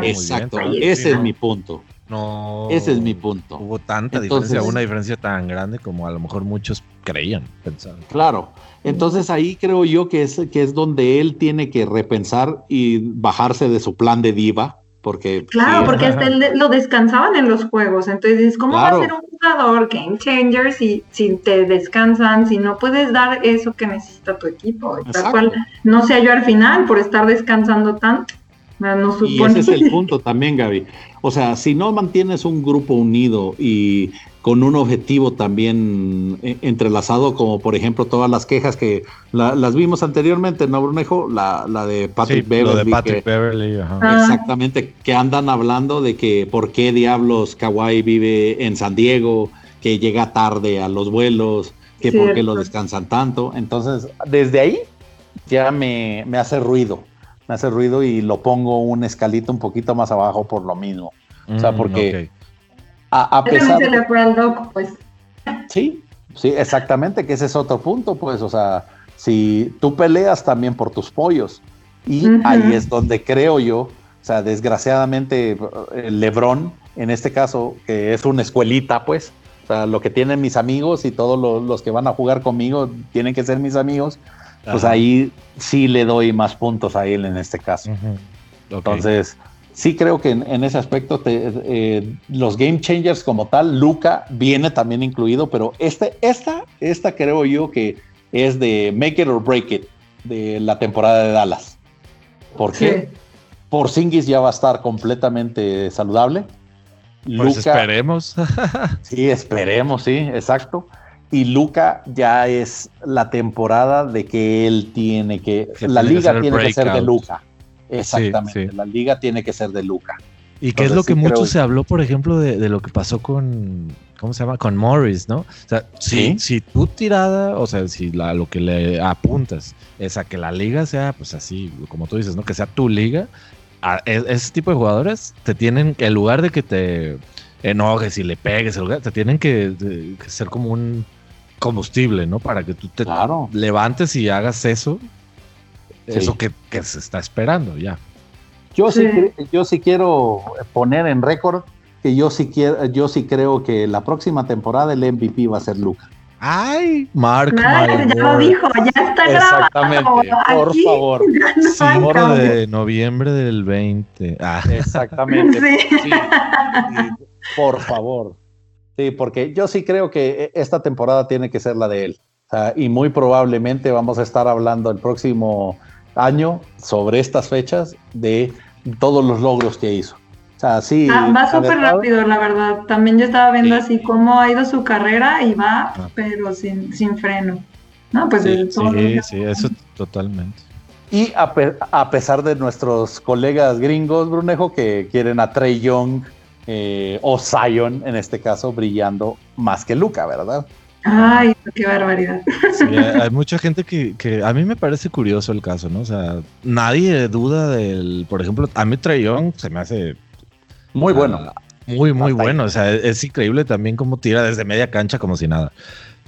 Exacto, ese es mi punto. No. Ese es mi punto. Hubo tanta diferencia, una diferencia tan grande como a lo mejor muchos creían, pensaban. Claro. Entonces ahí creo yo que es, que es donde él tiene que repensar y bajarse de su plan de diva, porque... Claro, porque hasta lo descansaban en los juegos, entonces ¿cómo va a ser un jugador game changer si, si te descansan, si no puedes dar eso que necesita tu equipo? Tal cual no sea yo al final por estar descansando tanto. No y ese es el punto también, Gaby. O sea, si no mantienes un grupo unido y con un objetivo también eh, entrelazado, como por ejemplo todas las quejas que las vimos anteriormente, ¿no, Brunejo? La, la de Patrick Beverly. de Patrick Beverly, ah. Exactamente, que andan hablando de que por qué diablos Kawhi vive en San Diego, que llega tarde a los vuelos, que por qué lo descansan tanto. Entonces, desde ahí ya me, me hace ruido me hace ruido y lo pongo un escalito un poquito más abajo por lo mismo. o sea, mm, porque a, pesar fue al doc, pues. Sí, sí, exactamente, que ese es otro punto, pues, o sea, si tú peleas también por tus pollos y ahí es donde creo yo, o sea, desgraciadamente el Lebrón, en este caso, que es una escuelita, pues, o sea, lo que tienen mis amigos y todos los, los que van a jugar conmigo tienen que ser mis amigos, pues ahí sí le doy más puntos a él en este caso. Entonces, sí creo que en, ese aspecto eh, los game changers como tal, Luca viene también incluido, pero este, esta, esta creo yo que es de make it or break it de la temporada de Dallas. ¿Por qué? Por Porzingis ya va a estar completamente saludable. Pues esperemos. sí, esperemos, sí, exacto y Luca ya es la temporada de que él tiene que. la liga tiene que ser de Luca. Exactamente. La liga tiene que ser de Luca. Y que es lo que mucho se habló, por ejemplo, de, lo que pasó con. ¿Cómo se llama? Con Morris, ¿no? O sea, si, si tu tirada, o sea, si la, lo que le apuntas es a que la liga sea, pues así, como tú dices, ¿no? Que sea tu liga, a, e, ese tipo de jugadores te tienen, en lugar de que te enojes y le pegues, te tienen que ser como un combustible, ¿no? Para que tú te levantes y hagas eso, eso que, se está esperando ya. Yo sí. yo sí quiero poner en récord que yo sí quiero, yo sí creo que la próxima temporada el MVP va a ser Luca. Ay, Mark. ya lo dijo, ya está grabado. Exactamente, por favor. No de noviembre del 20. Ah. Exactamente. por favor. Sí, porque yo sí creo que e, esta temporada tiene que ser la de él. y muy probablemente vamos a estar hablando el próximo año sobre estas fechas de todos los logros que hizo. O sea, sí. Ah, va súper rápido, la verdad. También yo estaba viendo así cómo ha ido su carrera y va, ah. pero sin, sin freno. No, pues sí, sí, sí, eso totalmente. Y a, a, pesar de nuestros colegas gringos, Brunejo, que quieren a Trey Young eh, o Zion en este caso brillando más que Luca, ¿verdad? Ay, qué barbaridad. hay mucha gente que, a mí me parece curioso el caso, ¿no? O sea, nadie duda del, por ejemplo, a mí Trey Young se me hace muy bueno. Ah, muy, muy bueno. O sea, es, increíble también cómo tira desde media cancha como si nada.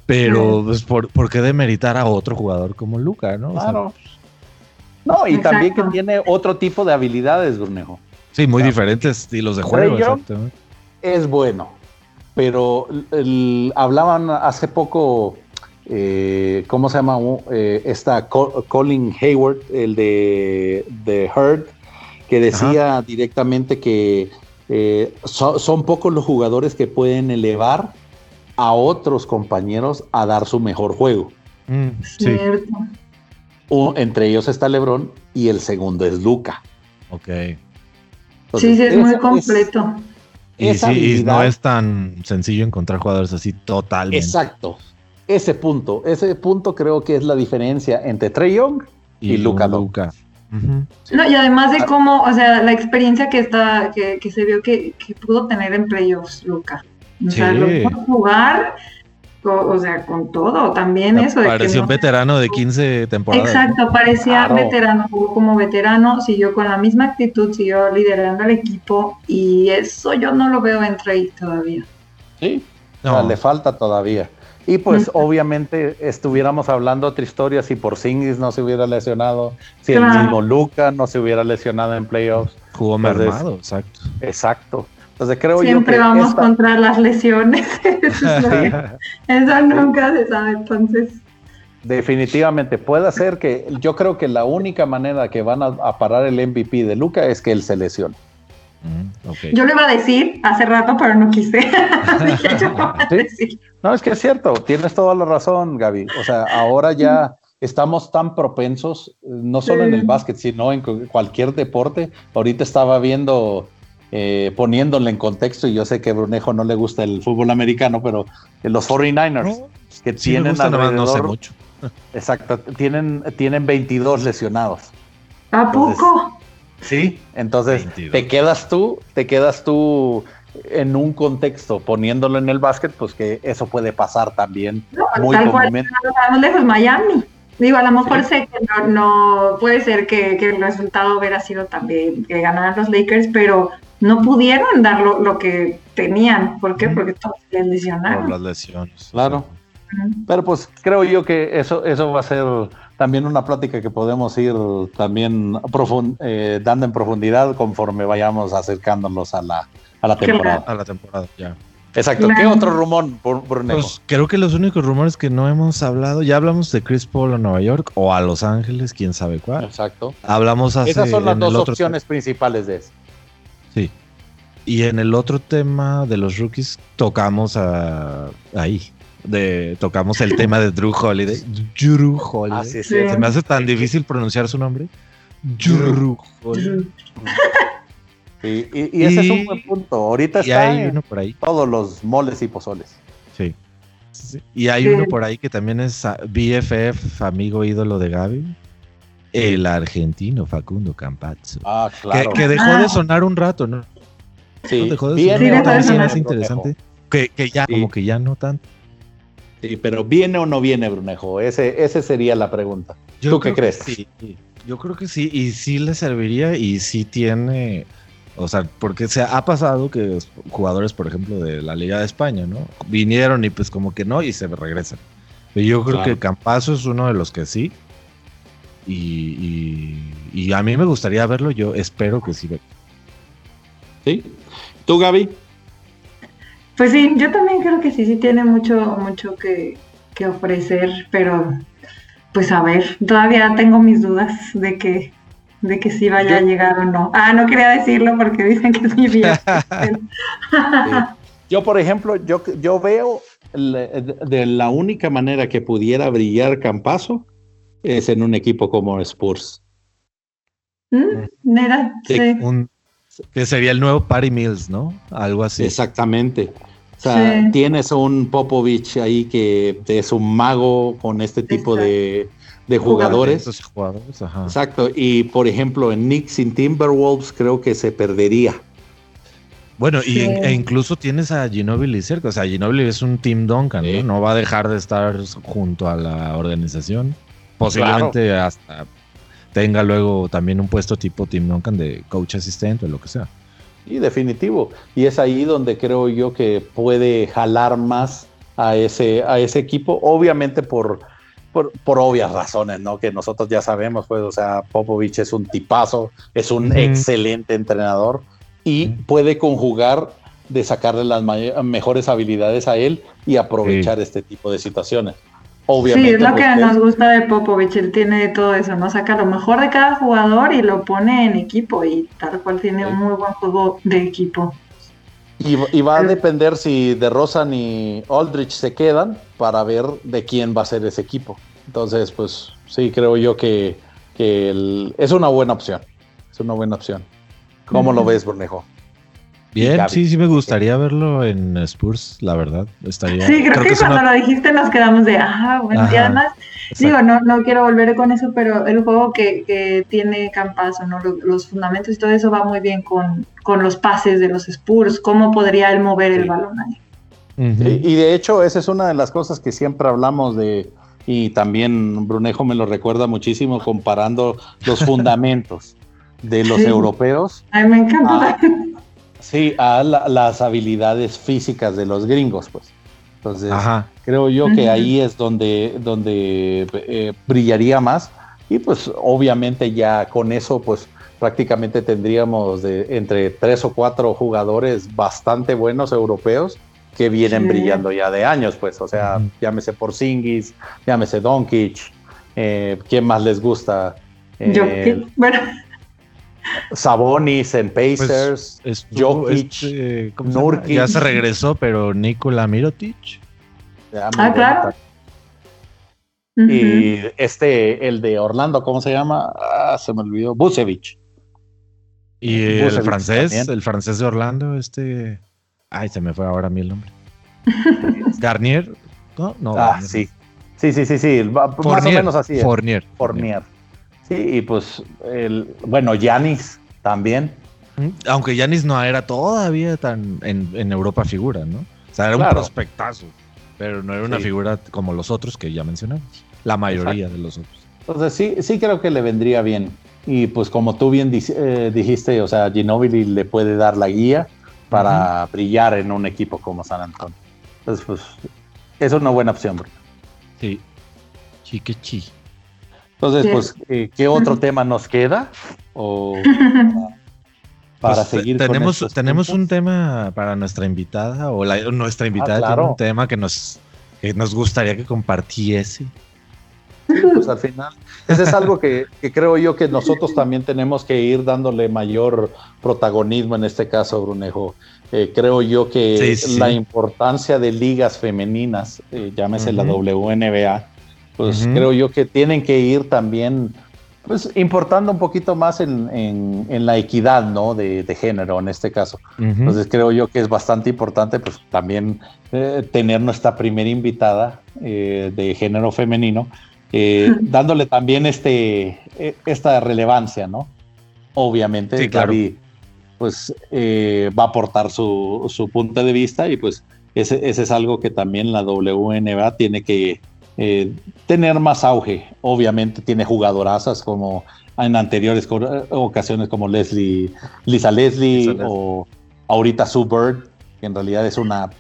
Pero, pues, ¿por, ¿por, qué demeritar a otro jugador como Luca, no? Claro. no, y también que tiene otro tipo de habilidades, Brunejo. Sí, muy diferentes estilos de juego. Es bueno, pero hablaban hace poco, eh, ¿cómo se llama? Eh, esta Colin Hayward, el de, de Herd, que decía directamente que eh, son pocos los jugadores que pueden elevar a otros compañeros a dar su mejor juego. Mm, Cierto. entre ellos está LeBron y el segundo es Luca. Ok. sí, sí, es muy completo. Y sí, no es tan sencillo encontrar jugadores así totalmente. Exacto. Ese punto, ese punto creo que es la diferencia entre Trey Young y, Luca. Luca. No, y además de cómo, o sea, la experiencia que está, que, que se vio que, que, pudo tener en playoffs, Luca. O sea, lo pudo jugar, o, sea, con todo, también eso. De parecía un veterano de 15 temporadas. Exacto, parecía veterano, jugó como veterano, siguió con la misma actitud, siguió liderando al equipo, y eso yo no lo veo en Trey todavía. Sí, no. le falta todavía. Y pues obviamente estuviéramos hablando otra historia si por Singis no se hubiera lesionado, si el mismo Luca no se hubiera lesionado en playoffs. Jugó mermado, exacto. Exacto. Entonces creo Siempre yo que vamos contra las lesiones. Eso nunca se sabe, entonces. Definitivamente, puede ser que yo creo que la única manera que van a parar el MVP de Luca es que él se lesione. Mm, Yo lo iba a decir hace rato, pero no quise. No, es que es cierto, tienes toda la razón, Gaby. O sea, ahora ya estamos tan propensos, no solo en el básquet, sino en cualquier deporte. Ahorita estaba viendo, eh, poniéndole en contexto, y yo sé que a Brunejo no le gusta el fútbol americano, pero los 49ers, que tienen alrededor, mucho. Exacto, tienen, tienen 22 lesionados. ¿A poco? Sí, entonces te quedas tú, te quedas tú en un contexto poniéndolo en el básquet, pues que eso puede pasar también no, muy tal comúnmente. Cual, lejos, Miami. Digo, a lo mejor sé que no, puede ser que, el resultado hubiera sido también que ganaran los Lakers, pero no pudieron dar lo, que tenían. ¿Por qué? Porque todos les lesionaron. Por las lesiones. Claro. Pero pues creo yo que eso, eso va a ser también una plática que podemos ir también eh, dando en profundidad conforme vayamos acercándonos a la, a la temporada. A la temporada, ya. Exacto. ¿Qué otro rumor, Brunejo? Pues creo que los únicos rumores que no hemos hablado, ya hablamos de Chris Paul a Nueva York o a Los Ángeles, quién sabe cuál. Exacto. Hablamos hace, Esas son las dos opciones principales de eso. Sí. Y en el otro tema de los rookies tocamos a, ahí, de tocamos el tema de Drew Holiday. Drew Holiday. Se me hace tan difícil pronunciar su nombre. Drew Holiday. y, ese es un buen punto. Ahorita está hay uno por ahí. todos los moles y pozoles. Sí. Y hay uno por ahí que también es BFF, amigo ídolo de Gaby. El argentino Facundo Campazzo. Ah, claro. Que, dejó de ah. sonar un rato, ¿no? Sí, dejó de sonar. Sí, es interesante. Que, que ya, como que ya no tanto. Sí, pero ¿viene o no viene Brunejo? Ese, ese sería la pregunta. ¿Tú qué crees? sí, yo creo que sí, y sí le serviría y sí tiene, o sea, porque se ha pasado que jugadores, por ejemplo, de la Liga de España, ¿no? Vinieron y pues como que no y se regresan. Pero yo creo que Campazo es uno de los que sí. Y, y, a mí me gustaría verlo, yo espero que sí. ¿Sí? ¿Tú, Gaby? Pues sí, yo también creo que sí, sí tiene mucho, mucho que, ofrecer, pero pues a ver, todavía tengo mis dudas de que, de que sí vaya a llegar o no. Ah, no quería decirlo porque dicen que es mi vida. Yo, por ejemplo, yo, yo veo de la única manera que pudiera brillar Campazo es en un equipo como Spurs. ¿Mm? Mira, sí. Que sería el nuevo Party Mills, ¿no? Algo así. Exactamente. O sea, tienes un Popovich ahí que es un mago con este tipo de, jugadores. Exacto. Y por ejemplo, en Knicks sin Timberwolves creo que se perdería. Bueno, y, e incluso tienes a Ginobili cerca. O sea, Ginobili es un Team Duncan, ¿no? No va a dejar de estar junto a la organización. Posiblemente hasta tenga luego también un puesto tipo Tim Duncan de coach asistente o lo que sea. Y definitivo. Y es ahí donde creo yo que puede jalar más a ese, a ese equipo, obviamente por, por, obvias razones, ¿no? Que nosotros ya sabemos, pues, o sea, Popovich es un tipazo, es un excelente entrenador y puede conjugar de sacarle las mejores habilidades a él y aprovechar este tipo de situaciones. Obviamente. Sí, es lo que nos gusta de Popovich, él tiene todo eso, ¿no? Saca lo mejor de cada jugador y lo pone en equipo y tal cual tiene un muy buen juego de equipo. Y, va a depender si de Rosa y Aldrich se quedan para ver de quién va a ser ese equipo. Entonces, pues sí, creo yo que, es una buena opción. es una buena opción. ¿Cómo lo ves, Bornejo? Bien, sí, sí me gustaría verlo en Spurs, la verdad. Estaría, sí, creo, que, cuando lo dijiste nos quedamos de, ah, bueno, y además, digo, no, no quiero volver con eso, pero el juego que, que tiene Campazo, ¿no? Los, fundamentos y todo eso va muy bien con, con los pases de los Spurs, cómo podría él mover el balón ahí. y, de hecho, esa es una de las cosas que siempre hablamos de, y también Brunejo me lo recuerda muchísimo comparando los fundamentos de los europeos. Ay, me encanta. Sí, a las habilidades físicas de los gringos, pues. Entonces, creo yo que ahí es donde, donde eh, brillaría más. Y pues obviamente ya con eso, pues prácticamente tendríamos de, entre tres o cuatro jugadores bastante buenos europeos que vienen brillando ya de años, pues, o sea, llámese Porzingis, llámese Doncic, eh, ¿quién más les gusta? Eh, bueno, Sabonis en pues, Pacers, Jokic, este, Nurkic. Ya se regresó, pero Nikola Mirotic. ah, claro. Y este, el de Orlando, ¿cómo se llama? Ah, se me olvidó. Busevich. Y el francés, el francés de Orlando, este. Ay, se me fue ahora a mí el nombre. Garnier. No, no. Ah, sí. Sí, sí, sí, sí. Más o menos así. Fournier. Fournier. Sí, y pues, el, bueno, Yanis también. Aunque Yanis no era todavía tan en, Europa figura, ¿no? O sea, era un prospectazo, pero no era una figura como los otros que ya mencionamos. La mayoría de los otros. Entonces sí, sí creo que le vendría bien. Y pues como tú bien eh, dijiste, o sea, Ginobili le puede dar la guía para brillar en un equipo como San Antonio. Entonces, pues, es una buena opción, bro. Sí. Chiquechi. Entonces, pues, eh, ¿qué otro tema nos queda? O para pues, seguir. Tenemos, tenemos un tema para nuestra invitada, o nuestra invitada ah, tiene un tema que nos, nos gustaría que compartiese. Sí, pues al final, ese es algo que, creo yo que nosotros también tenemos que ir dándole mayor protagonismo en este caso, Brunejo. Eh, creo yo que la importancia de ligas femeninas, eh, llámese la WNBA, pues creo yo que tienen que ir también, pues importando un poquito más en, la equidad, ¿no? De, género en este caso. Entonces creo yo que es bastante importante, pues también eh, tener nuestra primera invitada eh, de género femenino, eh, dándole también este, esta relevancia, ¿no? Obviamente, sí, Gaby, pues va a aportar su, su, punto de vista y pues ese, ese es algo que también la WNBA tiene que eh, tener más auge. Obviamente tiene jugadorazas como en anteriores ocasiones como Leslie, Lisa Leslie, o ahorita Sue Bird, que en realidad es una,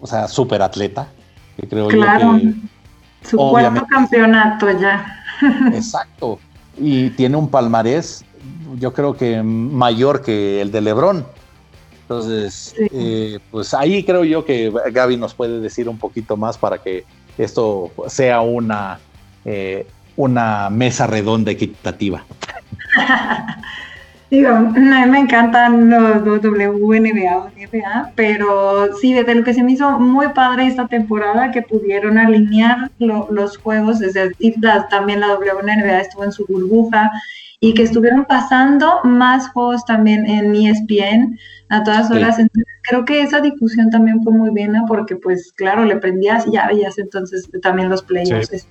o sea, super atleta. Que creo claro. Yo que, Su cuarto campeonato ya. exacto. Y tiene un palmarés, yo creo que mayor que el de Lebron. Entonces, eh, pues ahí creo yo que Gaby nos puede decir un poquito más para que esto sea una, eh, una mesa redonda equitativa. Digo, a mí me encantan los, WNBA o NBA, pero sí, desde lo que se me hizo muy padre esta temporada, que pudieron alinear los juegos, desde también la WNBA estuvo en su burbuja, y que estuvieron pasando más juegos también en ESPN a todas horas. Entonces, creo que esa difusión también fue muy buena porque, pues, claro, le prendías y ya veías entonces también los playoffs. Este,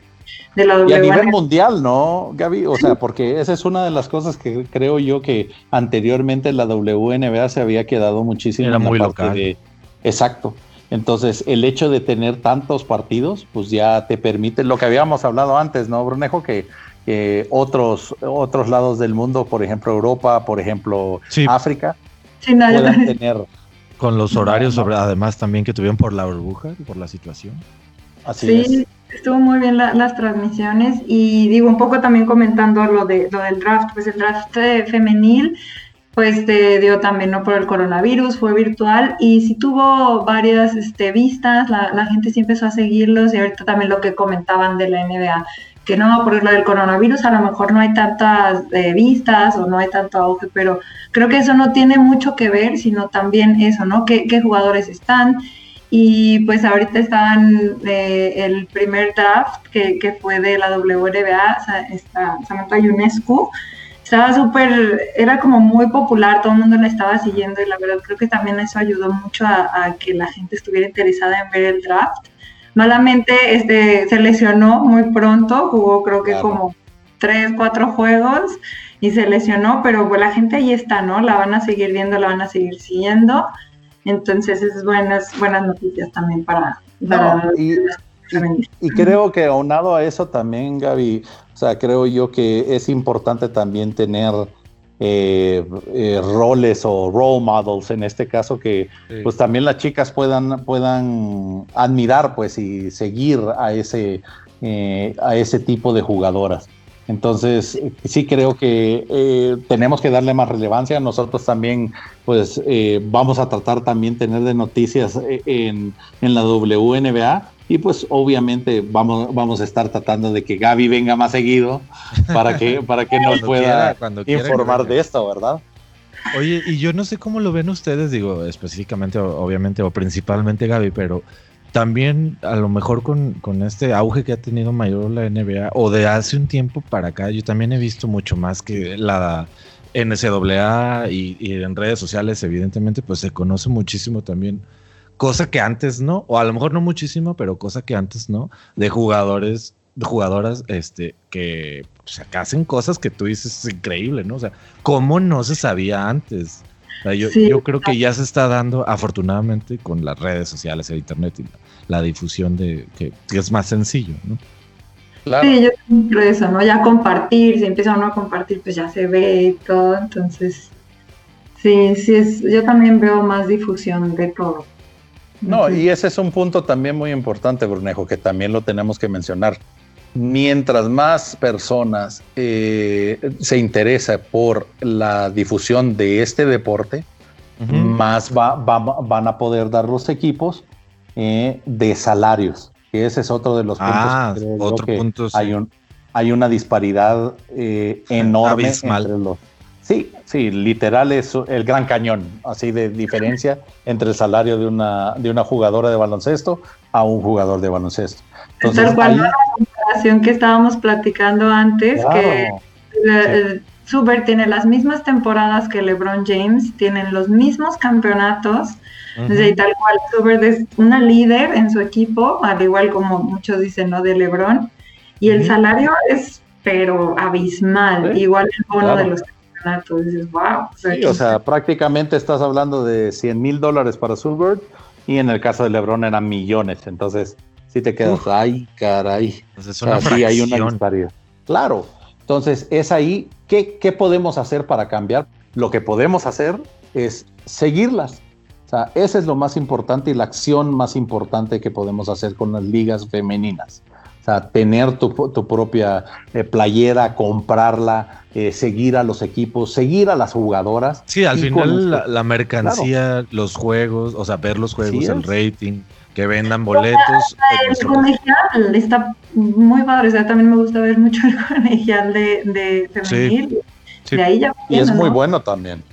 de la y a nivel mundial, ¿no, Gaby? O sea, porque esa es una de las cosas que creo yo que anteriormente la WNBA se había quedado muchísimo Era muy local. Exacto. Entonces, el hecho de tener tantos partidos, pues ya te permite lo que habíamos hablado antes, ¿no, Brunejo? Que otros, otros lados del mundo, por ejemplo Europa, por ejemplo África, puedan tener... Con los horarios, sobre, además también que tuvieron por la burbuja, por la situación. Así sí, estuvo muy bien las transmisiones y digo un poco también comentando lo, de, lo del draft, pues el draft eh, femenil pues te dio también no por el coronavirus, fue virtual y sí tuvo varias este, vistas, la, la, gente sí empezó a seguirlos y ahorita también lo que comentaban de la NBA, que no, por lo del coronavirus a lo mejor no hay tantas eh, vistas o no hay tanto auge, pero creo que eso no tiene mucho que ver, sino también eso, ¿no? ¿Qué, jugadores están? Y pues ahorita estaban eh, el primer draft que, que, fue de la WNBA, está Samantha UNESCO, estaba súper, era como muy popular, todo el mundo la estaba siguiendo y la verdad creo que también eso ayudó mucho a, que la gente estuviera interesada en ver el draft. Malamente este, se lesionó muy pronto, jugó creo que como tres, cuatro juegos y se lesionó, pero pues la gente ahí está, ¿no? La van a seguir viendo, la van a seguir siguiendo. Entonces es buenas, buenas noticias también para... y, y, creo que aunado a eso también, Gaby, o sea, creo yo que es importante también tener eh, eh, roles o role models en este caso que pues también las chicas puedan, puedan admirar pues y seguir a ese, eh, a ese tipo de jugadoras. Entonces, sí creo que tenemos que darle más relevancia. Nosotros también, pues, vamos a tratar también tener de noticias en, en la WNBA y pues obviamente vamos, vamos a estar tratando de que Gaby venga más seguido para que, para que nos pueda informar de esto, ¿verdad? Oye, y yo no sé cómo lo ven ustedes, digo, específicamente, obviamente, o principalmente Gaby, pero también a lo mejor con, este auge que ha tenido mayor la NBA, o de hace un tiempo para acá, yo también he visto mucho más que la NCAA y, y en redes sociales, evidentemente, pues se conoce muchísimo también cosa que antes no, o a lo mejor no muchísimo, pero cosa que antes no, de jugadores, de jugadoras, este, que, o sea, que hacen cosas que tú dices es increíble, ¿no? O sea, ¿cómo no se sabía antes? yo, yo, creo que ya se está dando, afortunadamente, con las redes sociales, el internet y la, difusión de que, es más sencillo, ¿no? Claro. Sí, yo siempre eso, ¿no? Ya compartir, si empieza uno a compartir, pues ya se ve y todo, entonces, sí, sí, es, yo también veo más difusión de todo. No, y ese es un punto también muy importante, Brunejo, que también lo tenemos que mencionar. Mientras más personas eh, se interesa por la difusión de este deporte, más van a poder dar los equipos eh, de salarios. Y ese es otro de los puntos. Ah, otro punto. Hay, un, hay una disparidad eh, enorme entre los Sí, sí, literal es el gran cañón, así de diferencia entre el salario de una, de una jugadora de baloncesto a un jugador de baloncesto. Entonces, Tal cual la comparación que estábamos platicando antes, que Super tiene las mismas temporadas que LeBron James, tienen los mismos campeonatos, y tal cual, Super es una líder en su equipo, al igual como muchos dicen, ¿no? De LeBron, y el salario es, pero abismal, igual el bono de los o sea, prácticamente estás hablando de 100 mil dólares para Sulbert y en el caso de LeBron eran millones. Entonces, si te quedas, ay, caray. Pues hay una disparidad. Claro. Entonces, es ahí, ¿qué, ¿qué podemos hacer para cambiar? Lo que podemos hacer es seguirlas. O sea, ese es lo más importante y la acción más importante que podemos hacer con las ligas femeninas. O sea, tener tu, propia eh, playera, comprarla, eh, seguir a los equipos, seguir a las jugadoras. Sí, al final la, mercancía, los juegos, o sea, ver los juegos, el rating, que vendan boletos. El colegial está muy padre, o sea, también me gusta ver mucho el colegial de, de femenil. Sí, De ahí ya y es muy bueno también.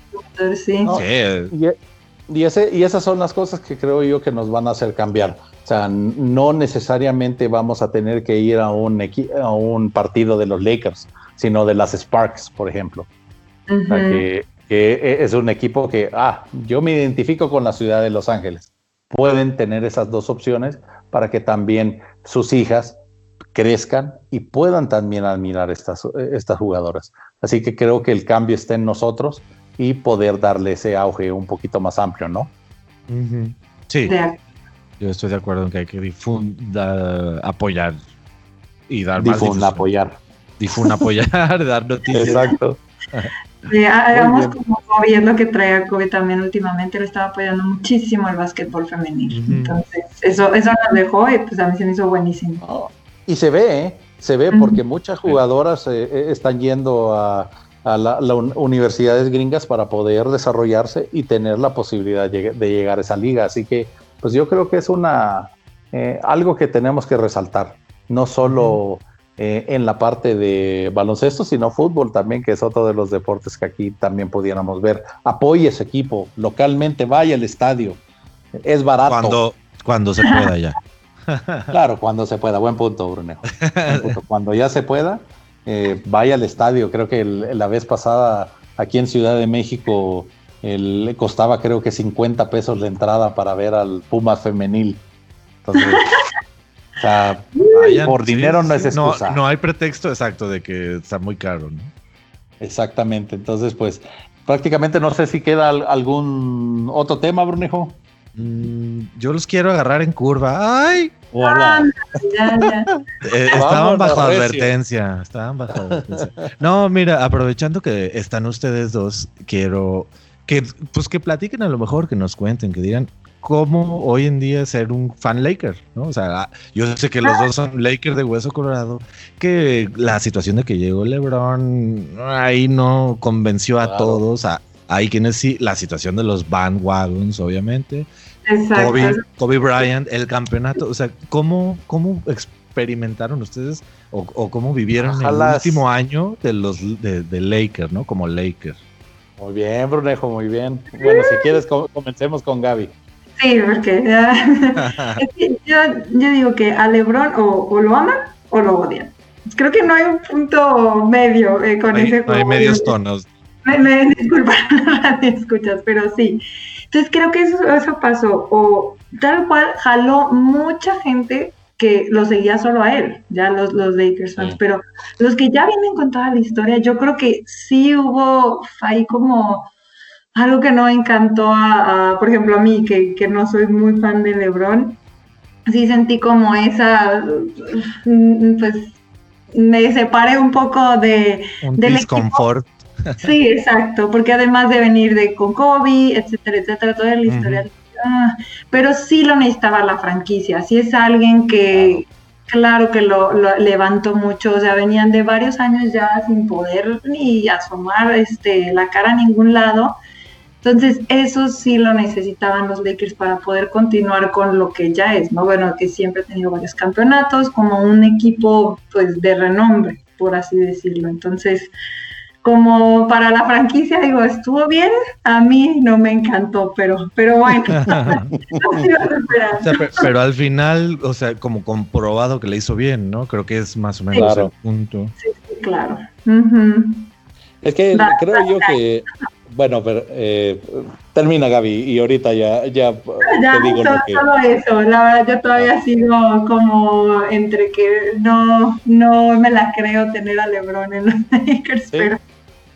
Sí. sí. Y, ese, y esas son las cosas que creo yo que nos van a hacer cambiar o sea, no necesariamente vamos a tener que ir a un, a un partido de los Lakers, sino de las Sparks, por ejemplo. o sea, que, es un equipo que, ah, yo me identifico con la ciudad de Los Ángeles. Pueden tener esas dos opciones para que también sus hijas crezcan y puedan también admirar estas, estas jugadoras. Así que creo que el cambio está en nosotros y poder darle ese auge un poquito más amplio, ¿no? Sí. Yo estoy de acuerdo en que hay que difundar, apoyar y dar más difusión. apoyar. Difun apoyar, dar noticias. Exacto. hagamos como viendo que trae a Kobe también últimamente, le estaba apoyando muchísimo el básquetbol femenil. Entonces, eso, eso nos dejó y pues a mí se me hizo buenísimo. y se ve, ¿eh? se ve porque muchas jugadoras eh, eh, están yendo a, las universidades gringas para poder desarrollarse y tener la posibilidad de, de llegar a esa liga. Así que pues yo creo que es una eh, algo que tenemos que resaltar, no solo eh, en la parte de baloncesto, sino fútbol también, que es otro de los deportes que aquí también pudiéramos ver. Apoye ese equipo, localmente, vaya al estadio, es barato. Cuando, cuando se pueda ya. claro, cuando se pueda, buen punto, Brunejo. Cuando ya se pueda, eh, vaya al estadio. Creo que la vez pasada aquí en Ciudad de México le costaba creo que 50 pesos la entrada para ver al Puma femenil. Entonces, o sea, por dinero no es excusa. No, hay pretexto exacto de que está muy caro, ¿no? Exactamente. Entonces, pues, prácticamente no sé si queda algún otro tema, Brunejo. Mm, yo los quiero agarrar en curva. ¡Ay! Ah, eh, estaban bajo advertencia. Estaban bajo advertencia. No, mira, aprovechando que están ustedes dos, quiero que, pues que platiquen a lo mejor, que nos cuenten, que digan cómo hoy en día ser un fan Laker, ¿no? O sea, yo sé que los dos son Lakers de hueso colorado, que la situación de que llegó LeBron ahí no convenció a todos, a, hay quienes sí, la situación de los bandwagons, obviamente. Exacto. Kobe, Bryant, el campeonato, o sea, ¿cómo, cómo experimentaron ustedes o, cómo vivieron el último año de los de, de Lakers, ¿no? Como Lakers. Muy bien, Brunejo, muy bien. Bueno, si quieres, comencemos con Gaby. Sí, porque yo, yo, digo que a Lebron o, lo aman o lo odian. Creo que no hay un punto medio eh, con ese juego. No hay medios tonos. Me, me disculpan, escuchas, pero sí. Entonces creo que eso, eso pasó. O tal cual jaló mucha gente que lo seguía solo a él, ya los, los Lakers fans, pero los que ya vienen con toda la historia, yo creo que sí hubo ahí como algo que no encantó a, por ejemplo, a mí, que, que, no soy muy fan de LeBron, sí sentí como esa, pues me separé un poco de... Un del disconfort. Sí, exacto, porque además de venir de con Kobe, etcétera, etcétera, toda la historia Ah, pero sí lo necesitaba la franquicia, sí es alguien que, claro, que lo, levantó mucho, o sea, venían de varios años ya sin poder ni asomar este, la cara a ningún lado. Entonces, eso sí lo necesitaban los Lakers para poder continuar con lo que ya es, ¿no? Bueno, que siempre ha tenido varios campeonatos, como un equipo, pues, de renombre, por así decirlo. Entonces, como para la franquicia, digo, estuvo bien, a mí no me encantó, pero, pero bueno. pero, al final, o sea, como comprobado que le hizo bien, ¿no? Creo que es más o menos el punto. Sí, claro. Es que creo yo que, bueno, pero eh, termina Gaby y ahorita ya, ya, te digo lo que... Solo eso, la verdad yo todavía sigo como entre que no, no me la creo tener a Lebron en los Lakers, pero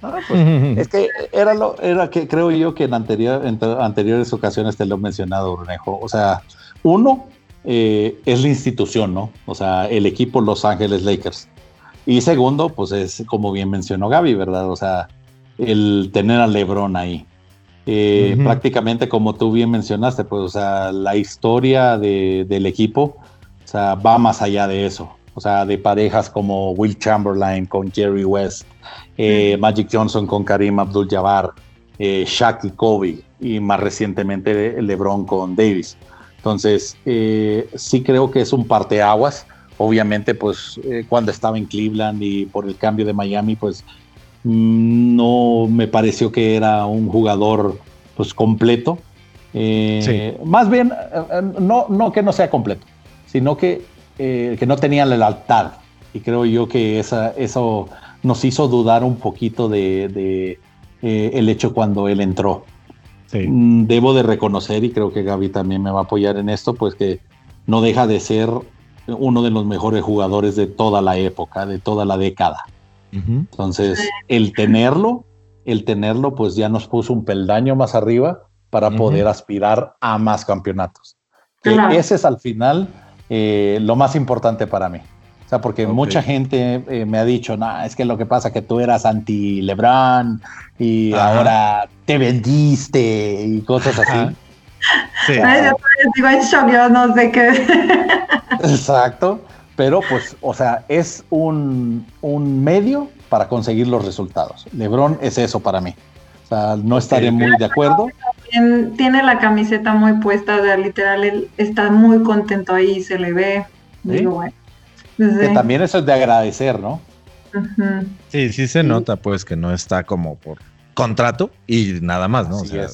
Ah, pues, es que era lo, era que creo yo que en, anterior, en anteriores ocasiones te lo he mencionado, Brunejo. O sea, uno eh, es la institución, ¿no? O sea, el equipo Los Ángeles Lakers. Y segundo, pues es como bien mencionó Gaby, ¿verdad? O sea, el tener a LeBron ahí. Eh, prácticamente como tú bien mencionaste, pues, o sea, la historia del equipo, o sea, va más allá de eso. O sea, de parejas como Will Chamberlain con Jerry West, eh, Magic Johnson con Karim Abdul-Jabbar, eh, Shaq y Kobe, y más recientemente LeBron con Davis. Entonces, eh, sí creo que es un parteaguas. Obviamente, pues cuando estaba en Cleveland y por el cambio de Miami, pues mm, no me pareció que era un jugador pues completo. Más bien, no, no que no sea completo, sino que, que no tenía la lealtad. Y creo yo que esa, eso nos hizo dudar un poquito de, eh, el hecho cuando él entró. Mm, debo de reconocer, y creo que Gaby también me va a apoyar en esto, pues que no deja de ser uno de los mejores jugadores de toda la época, de toda la década. Entonces, el tenerlo, el tenerlo, pues ya nos puso un peldaño más arriba para poder aspirar a más campeonatos. Que ese es al final eh, lo más importante para mí. O sea, porque mucha gente eh, me ha dicho, no, es que lo que pasa es que tú eras anti Lebron y ahora te vendiste y cosas así. Sí. Ay, yo estoy en shock, yo no sé qué. Exacto, pero pues, o sea, es un, un medio para conseguir los resultados. Lebron es eso para mí. O sea, no estaré muy de acuerdo. Tiene la camiseta muy puesta, o sea, literal, él está muy contento ahí, se le ve. Digo, bueno. Que también eso es de agradecer, ¿no? Sí, sí se nota pues que no está como por contrato y nada más, ¿no? o sea,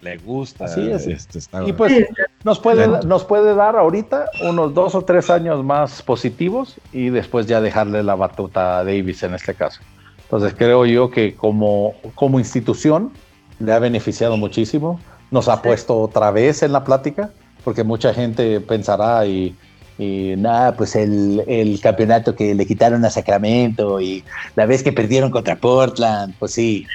le gusta. Así es. Este, está- Y pues nos puede, nos puede dar ahorita unos dos o tres años más positivos y después ya dejarle la batuta a Davis en este caso. Entonces creo yo que como, como institución le ha beneficiado muchísimo. Nos ha puesto otra vez en la plática, porque mucha gente pensará y, y nada, pues el, el campeonato que le quitaron a Sacramento y la vez que perdieron contra Portland, pues sí,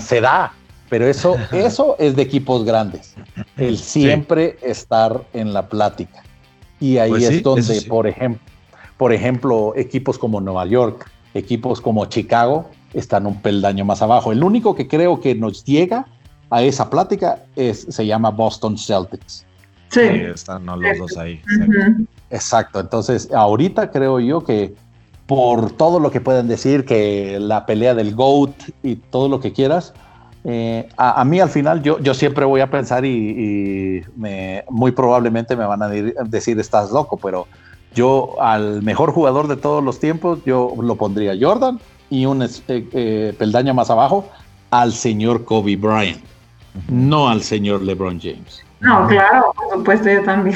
se da. Pero eso, eso es de equipos grandes. El siempre estar en la plática. Y ahí Pues sí, es donde, eso sí. por ejemplo, por ejemplo, equipos como Nueva York, equipos como Chicago, están un peldaño más abajo. El único que creo que nos llega a esa plática es, se llama Boston Celtics. Sí. Están no, los dos ahí. Exacto. Entonces, ahorita creo yo que por todo lo que pueden decir, que la pelea del GOAT y todo lo que quieras, eh, a, a mí al final yo, yo siempre voy a pensar y, y me, muy probablemente me van a dir- decir estás loco, pero yo al mejor jugador de todos los tiempos, yo lo pondría Jordan y un eh, eh, peldaño más abajo al señor Kobe Bryant, no al señor LeBron James. No, claro, por supuesto, yo también.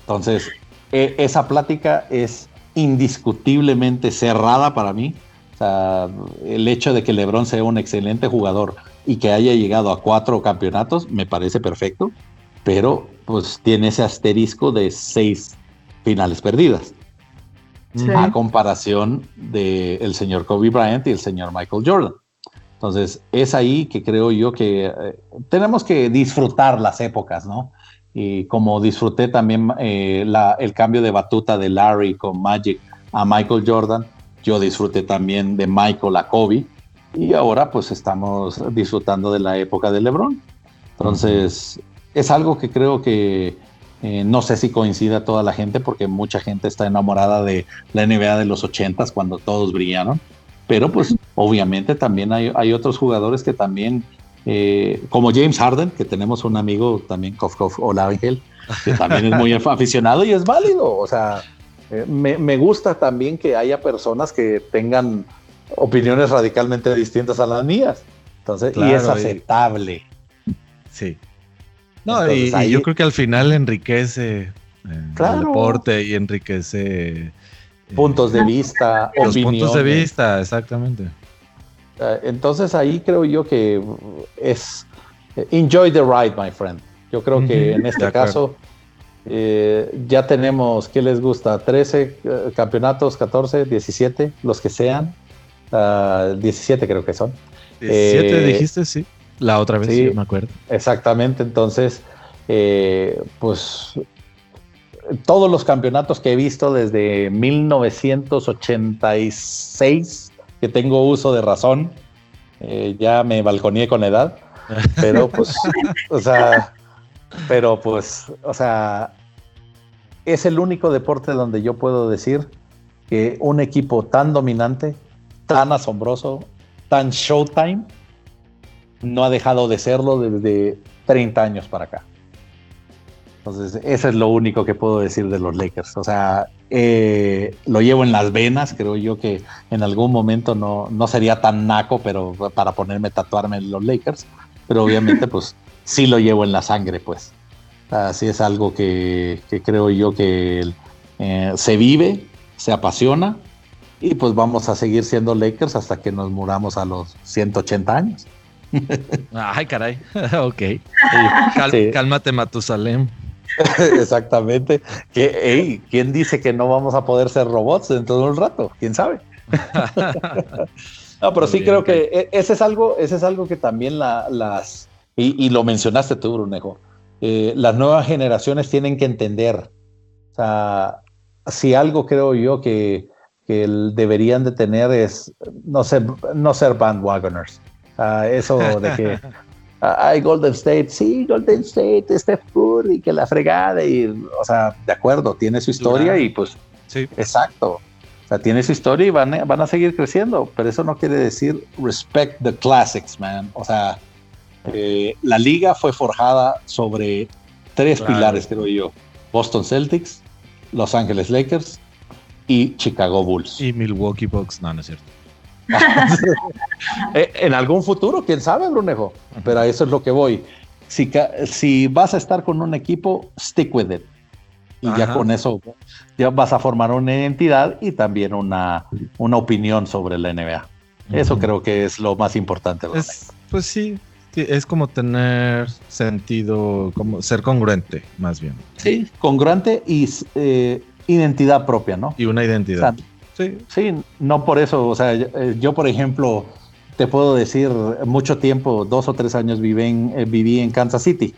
Entonces, e- esa plática es indiscutiblemente cerrada para mí. O sea, el hecho de que LeBron sea un excelente jugador y que haya llegado a cuatro campeonatos me parece perfecto, pero pues tiene ese asterisco de seis finales perdidas Sí. a comparación del señor Kobe Bryant y el señor Michael Jordan. Entonces, es ahí que creo yo que eh, tenemos que disfrutar las épocas, ¿no? Y como disfruté también eh, la- el cambio de batuta de Larry con Magic a Michael Jordan, yo disfruté también de Michael a Kobe y ahora pues estamos disfrutando de la época de LeBron. Entonces, es algo que creo que eh, no sé si coincida toda la gente porque mucha gente está enamorada de la NBA de los 80s cuando todos brillaron. Pero pues obviamente también hay, hay otros jugadores que también, eh, como James Harden, que tenemos un amigo también, Kof Kof Ángel, que también es muy aficionado y es válido. O sea, eh, me, me gusta también que haya personas que tengan opiniones radicalmente distintas a las mías. Entonces, y es y- aceptable. Sí. No, Entonces, y, yo creo que al final enriquece eh, Claro. el deporte y enriquece eh, Puntos de vista, los puntos de vista, exactamente. Eh, Entonces ahí creo yo que es eh, enjoy the ride, my friend. Yo creo que en este caso eh, ya tenemos, ¿qué les gusta? 13 eh, campeonatos, 14, 17, los que sean. Ah, 17 creo que son. 17 Eh, dijiste, sí. La otra vez, sí. sí, me acuerdo. Exactamente, entonces, eh, pues todos los campeonatos que he visto desde 1986, que tengo uso de razón, eh, ya me balconeé con edad, pero pues, o sea, pero pues, o sea, es el único deporte donde yo puedo decir que un equipo tan dominante, tan asombroso, tan showtime, no ha dejado de serlo desde 30 años para acá. Entonces, eso es lo único que puedo decir de los Lakers. O sea, eh, lo llevo en las venas, creo yo que en algún momento no, no sería tan naco, pero para ponerme tatuarme en los Lakers, pero obviamente pues sí lo llevo en la sangre, pues. Así es algo que, que creo yo que eh, se vive, se apasiona y pues vamos a seguir siendo Lakers hasta que nos muramos a los 180 años. Ay, caray. ok. Cal- Sí. Cálmate, Matusalem. Exactamente. Que, ey, ¿Quién dice que no vamos a poder ser robots dentro de un rato? ¿Quién sabe? No, pero Muy sí bien, creo que e- ese es algo, ese es algo que también la- las, y, y lo mencionaste tú, Brunejo, eh, las nuevas generaciones tienen que entender. O sea, si algo creo yo que, que deberían de tener es no ser, no ser bandwagoners. O sea, eso de que hay Golden State, sí, Golden State, Steph Curry, que la fregada, y, o sea, de acuerdo, tiene su historia y pues Sí. Exacto. O sea, tiene su historia y van a, van a seguir creciendo, pero eso no quiere decir respect the classics, man. O sea, eh, la liga fue forjada sobre tres Claro. pilares, creo yo. Boston Celtics, Los Ángeles Lakers y Chicago Bulls. Y Milwaukee Bucks, no, no es cierto. Eh, en algún futuro, quién sabe, Brunejo. Pero a eso es lo que voy. Si, si vas a estar con un equipo, stick with it. Y ya con eso ya vas a formar una identidad y también una, una opinión sobre la NBA. Eso creo que es lo más importante. pues sí, es como tener sentido, como ser congruente, más bien. Sí, congruente y eh, identidad propia, ¿no? Y una identidad. Sí. Sí, no por eso, o sea, yo, eh, por ejemplo, te puedo decir, mucho tiempo, dos o tres años viví en, eh, viví en Kansas City.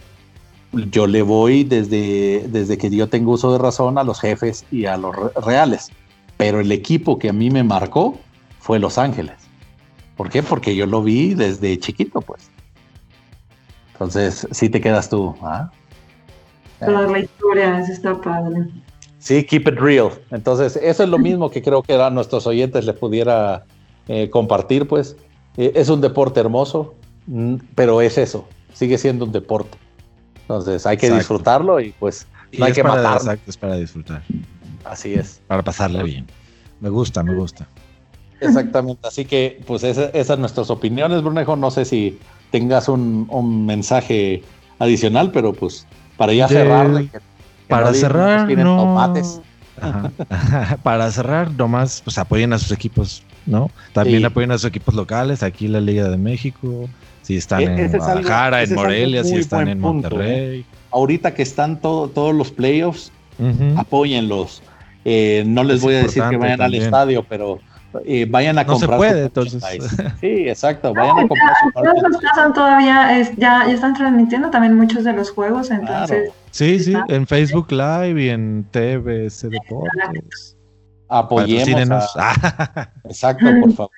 Yo le voy desde, desde que yo tengo uso de razón a los jefes y a los reales, pero el equipo que a mí me marcó fue Los Ángeles. ¿Por qué? Porque yo lo vi desde chiquito, pues. Entonces, sí te quedas tú. ¿ah? Toda la historia, eso está padre. Sí, keep it real. Entonces, eso es lo mismo que creo que a nuestros oyentes les pudiera eh, compartir, pues. Eh, es un deporte hermoso, mm, pero es eso, sigue siendo un deporte. Entonces, hay que disfrutarlo y pues no hay que. Exacto, es para disfrutar. Así es. Para pasarle bien. Me gusta, me gusta. Exactamente, así que pues esas son nuestras opiniones, Brunejo. No sé si tengas un, mensaje adicional, pero pues para ya cerrar. Para cerrar, no... para cerrar, nomás pues apoyen a sus equipos, ¿no? También apoyen a sus equipos locales, aquí la Liga de México, si están e, en Guadalajara, en Morelia, si están en ¿eh? Monterrey. Ahorita que están todos los playoffs, apóyenlos. Eh, no les voy a decir que vayan al estadio, pero eh, vayan a comprar. No se puede, entonces. Sí, exacto, vayan a comprar. Su todavía, es, ya, ya, están transmitiendo también muchos de los juegos, entonces. Sí, sí, en Facebook Live y en TVC Deportes. Apoyemos. exacto, por favor.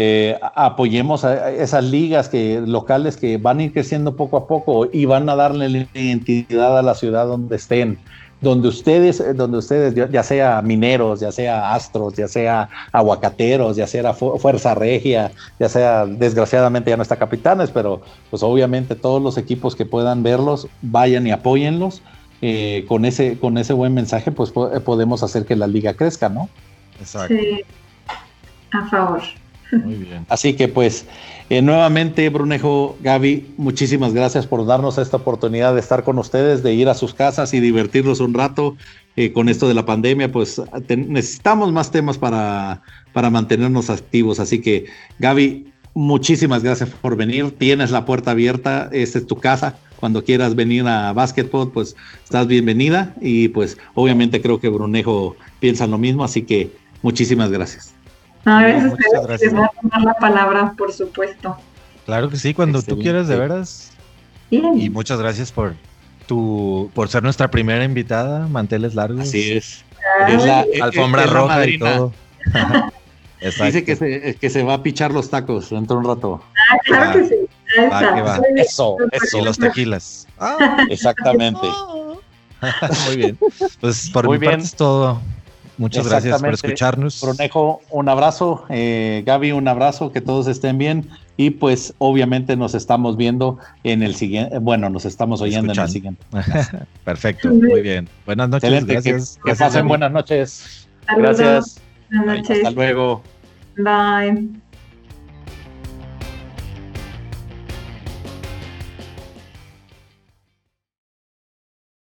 Eh, apoyemos a esas ligas que, locales que van a ir creciendo poco a poco y van a darle la identidad a la ciudad donde estén donde ustedes, eh, donde ustedes, ya sea mineros, ya sea astros, ya sea aguacateros, ya sea Fuerza Regia, ya sea, desgraciadamente ya no está Capitanes, pero pues obviamente todos los equipos que puedan verlos, vayan y apóyenlos. Eh, con, ese, con ese buen mensaje, pues eh, podemos hacer que la liga crezca, ¿no? Exacto. Sí, a favor. Muy bien. Así que pues eh, nuevamente, Brunejo, Gaby, muchísimas gracias por darnos esta oportunidad de estar con ustedes, de ir a sus casas y divertirnos un rato eh, con esto de la pandemia. Pues necesitamos más temas para, para mantenernos activos. Así que, Gaby, muchísimas gracias por venir. Tienes la puerta abierta, esta es tu casa. Cuando quieras venir a Basketball, pues estás bienvenida. Y pues obviamente creo que Brunejo piensa lo mismo, así que muchísimas gracias. No, gracias Muchas gracias. a tomar la palabra, por supuesto. Claro que sí, cuando tú quieras, de veras. Y muchas gracias por tu, por ser nuestra primera invitada, manteles largos. Así es. es la, alfombra roja y todo. Dice que se, que se va a pichar los tacos dentro de un rato. Ah, claro que sí. Va, Eso, eso. Y los tequilas. Ah, exactamente. Muy bien. Pues por mi parte es todo. Muchas gracias por escucharnos. Brunejo, un abrazo. Eh, Gaby, un abrazo. Que todos estén bien. Y pues obviamente nos estamos viendo en el siguiente, bueno, nos estamos oyendo en el siguiente. Perfecto, muy bien. Buenas noches. Gracias. Que, pasen buenas noches. Gracias. Buenas noches. Hasta luego. Bye.